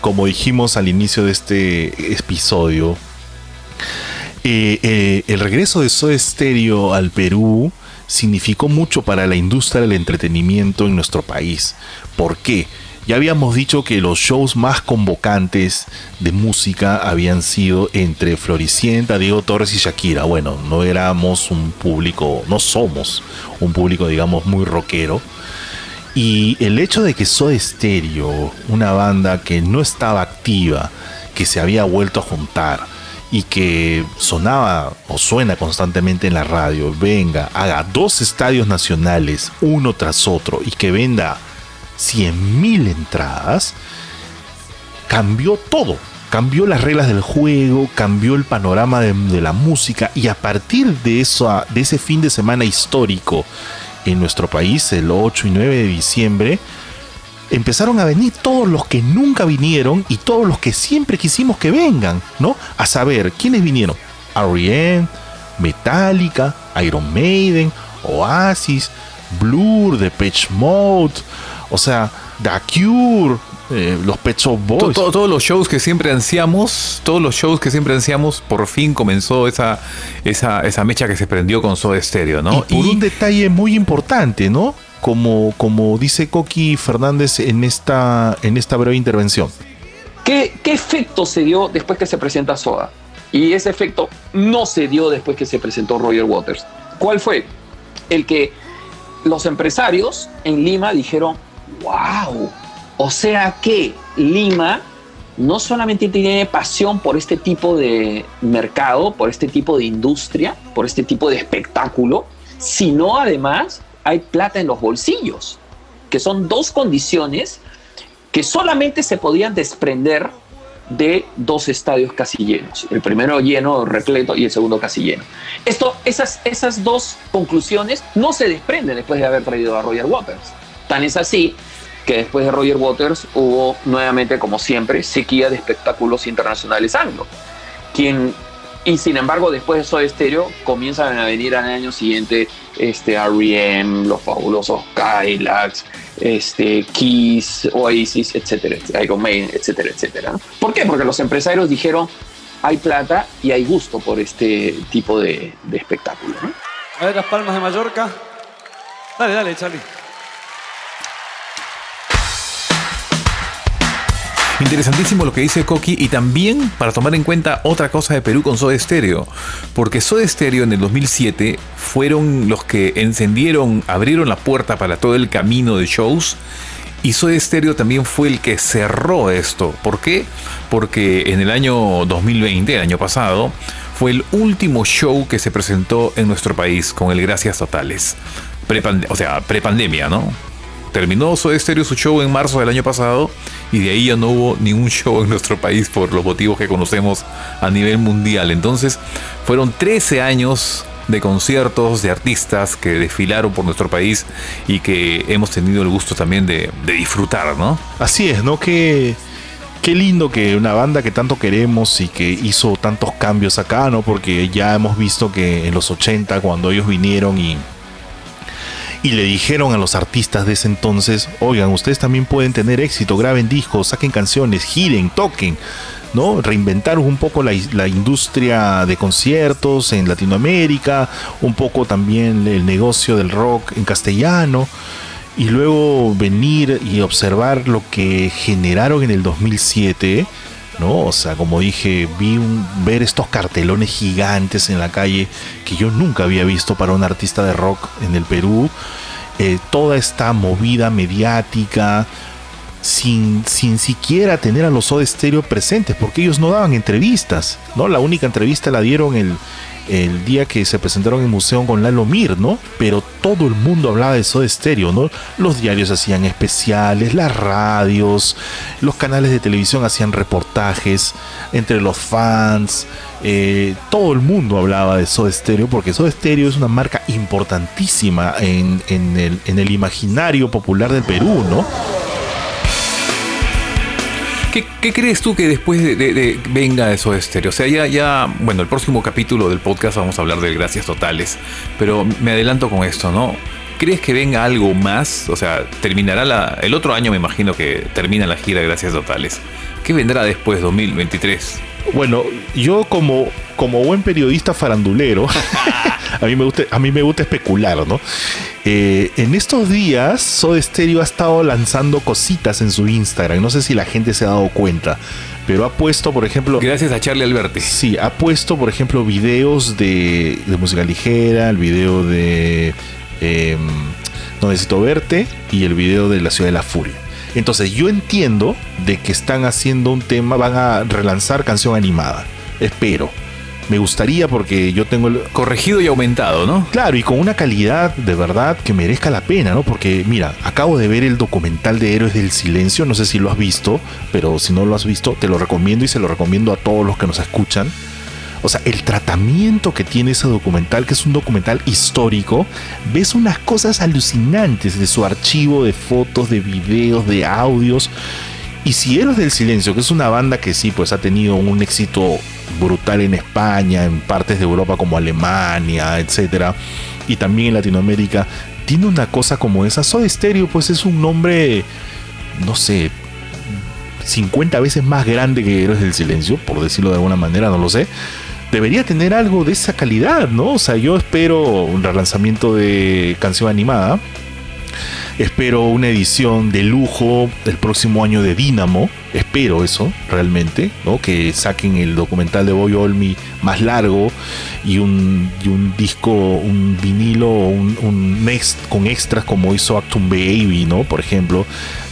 E: como dijimos al inicio de este episodio, eh, eh, el regreso de Soda Stereo al Perú significó mucho para la industria del entretenimiento en nuestro país. ¿Por qué? Ya habíamos dicho que los shows más convocantes de música habían sido entre Floricienta, Diego Torres y Shakira. Bueno, no éramos un público, no somos un público, digamos, muy rockero. Y el hecho de que Soda Stereo, una banda que no estaba activa, que se había vuelto a juntar y que sonaba o suena constantemente en la radio, venga, haga dos estadios nacionales uno tras otro y que venda 100.000 entradas, cambió todo. Cambió las reglas del juego, cambió el panorama de, la música y a partir de, eso, de ese fin de semana histórico en nuestro país, el 8 y 9 de diciembre, empezaron a venir todos los que nunca vinieron y todos los que siempre quisimos que vengan, ¿no? A saber, ¿quiénes vinieron? R.E.M., Metallica, Iron Maiden, Oasis, Blur, Depeche Mode, o sea, The Cure, eh, los Pet Shop Boys.
B: to- todos los shows que siempre ansiamos, todos los shows que siempre ansiamos, por fin comenzó esa, esa, esa mecha que se prendió con Soda Stereo, ¿no?
E: Y por un detalle muy importante, ¿no? Como, como dice Coqui Fernández en esta, en esta breve intervención.
F: ¿Qué, qué efecto se dio después que se presenta Soda? Y ese efecto no se dio después que se presentó Roger Waters. ¿Cuál fue? El que los empresarios en Lima dijeron, wow, o sea que Lima no solamente tiene pasión por este tipo de mercado, por este tipo de industria, por este tipo de espectáculo, sino además hay plata en los bolsillos, que son dos condiciones que solamente se podían desprender de dos estadios casi llenos. El primero lleno, repleto, y el segundo casi lleno. Esto, esas, esas dos conclusiones no se desprenden después de haber traído a Roger Waters. Tan es así que después de Roger Waters hubo nuevamente, como siempre, sequía de espectáculos internacionales anglo. Quien, y sin embargo, después de Soda Stereo, comienzan a venir al año siguiente este, R.E.M., los fabulosos Cadillacs, este, Kiss, Oasis, etcétera, etcétera, etcétera. ¿Por qué? Porque los empresarios dijeron, hay plata y hay gusto por este tipo de, espectáculo.
R: A ver, las palmas de Mallorca. Dale, dale, Charlie.
B: Interesantísimo lo que dice Coqui y también para tomar en cuenta otra cosa de Perú con Soda Stereo, porque Soda Stereo en el 2007 fueron los que encendieron, abrieron la puerta para todo el camino de shows y Soda Stereo también fue el que cerró esto. ¿Por qué? Porque en el año 2020, el año pasado, fue el último show que se presentó en nuestro país con el Gracias Totales. O sea, prepandemia, ¿no? Terminó Soda Stereo su show en marzo del año pasado y de ahí ya no hubo ningún *laughs* show en nuestro país por los motivos que conocemos a nivel mundial. Entonces fueron 13 años de conciertos, de artistas que desfilaron por nuestro país y que hemos tenido el gusto también de, de disfrutar, ¿no?
E: Así es, ¿no? Qué, qué lindo que una banda que tanto queremos y que hizo tantos cambios acá, ¿no? Porque ya hemos visto que en los 80, cuando ellos vinieron y, y le dijeron a los artistas de ese entonces, oigan, ustedes también pueden tener éxito, graben discos, saquen canciones, giren, toquen. ¿no? Reinventaron un poco la, la industria de conciertos en Latinoamérica, un poco también el negocio del rock en castellano y luego venir y observar lo que generaron en el 2007, ¿no? O sea, como dije, vi ver estos cartelones gigantes en la calle que yo nunca había visto para un artista de rock en el Perú. Eh, toda esta movida mediática, sin, sin siquiera tener a los Soda Stereo presentes, porque ellos no daban entrevistas, ¿no? La única entrevista la dieron el, el día que se presentaron en museo con Lalo Mir, ¿no? Pero todo el mundo hablaba de Soda Stereo, ¿no? Los diarios hacían especiales, las radios, los canales de televisión hacían reportajes entre los fans. eh, todo el mundo hablaba de Soda Stereo porque Soda Stereo es una marca importantísima en, en el, en el imaginario popular del Perú, ¿no?
B: ¿Qué, qué crees tú que después de, de- de venga de Soda Stereo? O sea, ya, ya, bueno, el próximo capítulo del podcast vamos a hablar de Gracias Totales, pero me adelanto con esto, ¿no? ¿Crees que venga algo más? O sea, terminará la, el otro año, me imagino que termina la gira de Gracias Totales. ¿Qué vendrá después, 2023?
E: Bueno, yo como, como buen periodista farandulero, *laughs* a mí me gusta, a mí me gusta especular, ¿no? Eh, en estos días, Soda Stereo ha estado lanzando cositas en su Instagram. No sé si la gente se ha dado cuenta, pero ha puesto, por ejemplo.
B: Gracias a Charlie Alberti.
E: Sí, ha puesto, por ejemplo, videos de, de música ligera, el video de eh, No Necesito Verte y el video de La Ciudad de la Furia. Entonces, yo entiendo de que están haciendo un tema, van a relanzar canción animada. Espero. Me gustaría porque yo tengo el...
B: Corregido y aumentado, ¿no?
E: Claro, y con una calidad de verdad que merezca la pena, ¿no? Porque mira, acabo de ver el documental de Héroes del Silencio, no sé si lo has visto, pero si no lo has visto, te lo recomiendo y se lo recomiendo a todos los que nos escuchan. O sea, el tratamiento que tiene ese documental, que es un documental histórico, ves unas cosas alucinantes de su archivo de fotos, de videos, de audios. Y si Héroes del Silencio, que es una banda que sí, pues ha tenido un éxito brutal en España, en partes de Europa como Alemania, etcétera, y también en Latinoamérica, tiene una cosa como esa. Soda Stereo, pues es un nombre, no sé, 50 veces más grande que Héroes del Silencio, por decirlo de alguna manera, no lo sé. Debería tener algo de esa calidad, ¿no? O sea, yo espero un relanzamiento de canción animada. Espero una edición de lujo el próximo año de Dynamo. Espero eso, realmente, ¿no? Que saquen el documental de Boy Olmi más largo y un, disco, un vinilo, un, un next con extras como hizo Actum Baby, ¿no? Por ejemplo,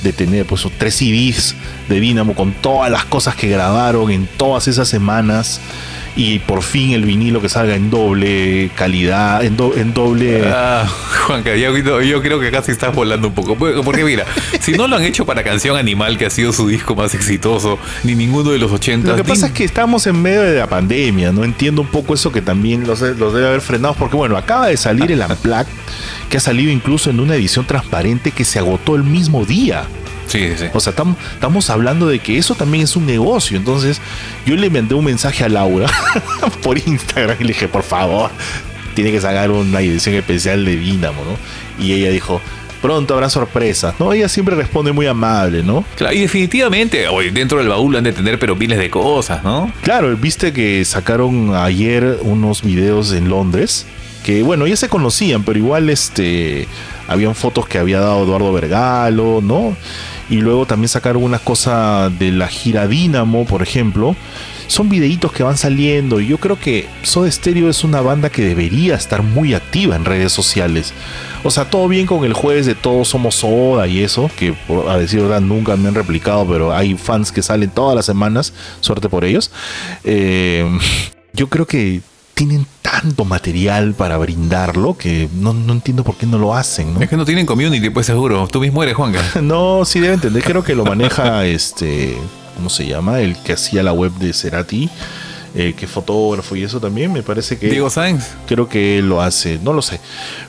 E: de tener pues tres CDs de Dynamo con todas las cosas que grabaron en todas esas semanas y por fin el vinilo que salga en doble calidad, en, do- en doble...
B: Ah, Juanca, yo, yo creo que casi estás volando un poco. Porque mira, *laughs* si no lo han hecho para Canción Animal, que ha sido su disco más exitoso, ni ninguno de los 80.
E: Lo que pasa es que estamos en medio de la pandemia, no entiendo un poco eso que también los, los debe haber frenado, porque bueno, acaba de salir el *laughs* Unplugged, que ha salido incluso en una edición transparente que se agotó el mismo día.
B: Sí, sí.
E: O sea, tam- estamos hablando de que eso también es un negocio. Entonces, yo le mandé un mensaje a Laura *laughs* por Instagram y le dije, por favor, tiene que sacar una edición especial de Dynamo, ¿no? Y ella dijo, pronto habrá sorpresas, ¿no? Ella siempre responde muy amable, ¿no?
B: Claro, y definitivamente, oye, dentro del baúl han de tener pero miles de cosas, ¿no?
E: Claro, viste que sacaron ayer unos videos en Londres que bueno, ya se conocían, pero igual este habían fotos que había dado Eduardo Vergalo, ¿no? Y luego también sacaron una cosa de la gira Dínamo, por ejemplo. Son videitos que van saliendo y yo creo que Soda Stereo es una banda que debería estar muy activa en redes sociales. O sea, todo bien con el jueves de Todos Somos Soda y eso, que a decir verdad nunca me han replicado, pero hay fans que salen todas las semanas, suerte por ellos. Eh, *laughs* yo creo que tienen tanto material para brindarlo que no, no entiendo por qué no lo hacen, ¿no?
B: Es que no tienen community, pues seguro. Tú mismo eres, Juanca. *laughs*
E: no, sí debe entender. Creo que lo maneja *laughs* este. ¿Cómo se llama? El que hacía la web de Cerati. Eh, que fotógrafo y eso también. Me parece que.
B: Diego Sáenz.
E: Creo que lo hace. No lo sé.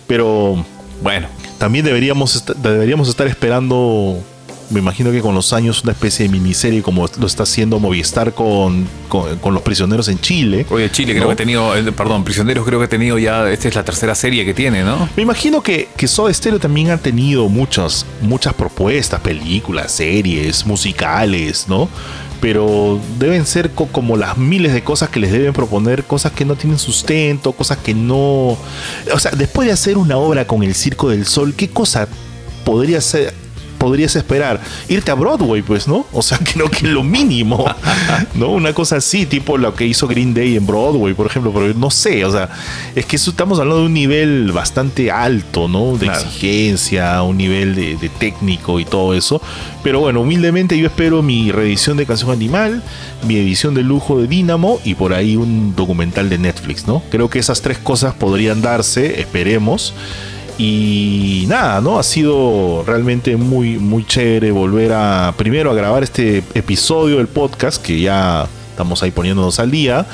E: Pero.
B: Bueno.
E: También deberíamos, est- deberíamos estar esperando. Me imagino que con los años una especie de miniserie como lo está haciendo Movistar con, con, con los prisioneros en Chile.
B: Oye, Chile creo que ha tenido, perdón, Prisioneros creo que ha tenido ya, esta es la tercera serie que tiene, ¿no?
E: Me imagino que, que Soda Stereo también ha tenido muchas, muchas propuestas, películas, series, musicales, ¿no? Pero deben ser co- como las miles de cosas que les deben proponer, cosas que no tienen sustento, cosas que no... O sea, después de hacer una obra con el Circo del Sol, ¿qué cosa podría ser... Podrías esperar irte a Broadway, pues, ¿no? O sea, *laughs* creo que lo mínimo, ¿no? Una cosa así, tipo lo que hizo Green Day en Broadway, por ejemplo, pero no sé, o sea, es que eso estamos hablando de un nivel bastante alto, ¿no? De
B: Claro.
E: exigencia, un nivel de, de técnico y todo eso. Pero bueno, humildemente yo espero mi reedición de Canción Animal, mi edición de lujo de Dynamo y por ahí un documental de Netflix, ¿no? Creo que esas tres cosas podrían darse, esperemos. Y nada, ¿no? Ha sido realmente muy, muy chévere volver a, primero, a grabar este episodio del podcast, que ya estamos ahí poniéndonos al día.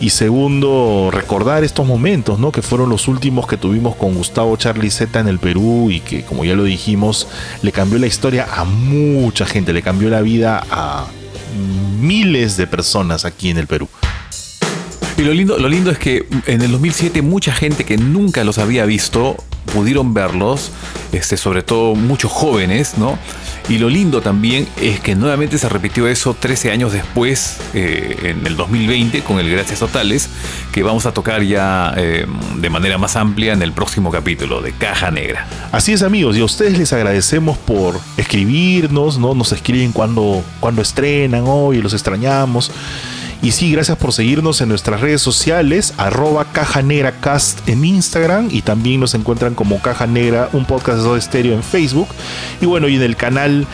E: Y segundo, recordar estos momentos, ¿no? Que fueron los últimos que tuvimos con Gustavo Charlie Z en el Perú y que, como ya lo dijimos, le cambió la historia a mucha gente, le cambió la vida a miles de personas aquí en el Perú.
B: Y lo lindo, lo lindo es que en el 2007 mucha gente que nunca los había visto pudieron verlos, este, sobre todo muchos jóvenes, ¿no? Y lo lindo también es que nuevamente se repitió eso 13 años después, eh, en el 2020, con el Gracias Totales, que vamos a tocar ya eh, de manera más amplia en el próximo capítulo de Caja Negra.
E: Así es amigos, y a ustedes les agradecemos por escribirnos, ¿no? Nos escriben cuando, cuando estrenan hoy, los extrañamos. Y sí, gracias por seguirnos en nuestras redes sociales, arroba Caja Negra Cast en Instagram y también nos encuentran como Caja Negra, un podcast de Soda Stereo en Facebook. Y bueno, y en el canal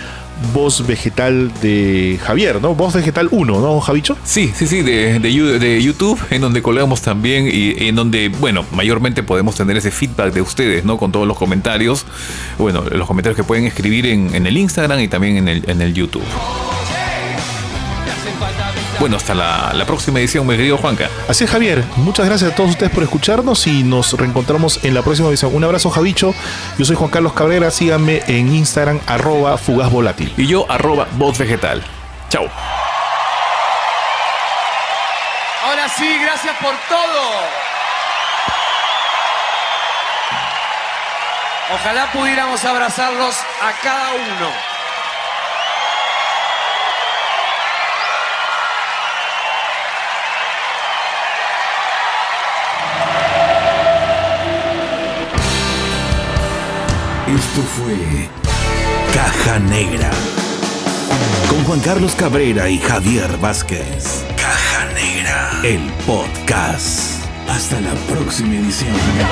E: Voz Vegetal de Javier, ¿no? Voz Vegetal 1, ¿no, Javicho?
B: Sí, sí, sí, de, de YouTube, en donde colgamos también y en donde, bueno, mayormente podemos tener ese feedback de ustedes, ¿no? Con todos los comentarios, bueno, los comentarios que pueden escribir en, en el Instagram y también en el, en el YouTube. Bueno, hasta la, la próxima edición, mi querido Juanca.
E: Así es, Javier. Muchas gracias a todos ustedes por escucharnos y nos reencontramos en la próxima edición. Un abrazo, Javicho. Yo soy Juan Carlos Cabrera. Síganme en Instagram, arroba fugaz volátil.
B: Y yo, arroba voz vegetal. Chao.
K: Ahora sí, gracias por todo. Ojalá pudiéramos abrazarlos a cada uno.
D: Esto fue Caja Negra. Con Juan Carlos Cabrera y Javier Vázquez. Caja Negra. El podcast. Hasta la próxima edición.
K: Negra.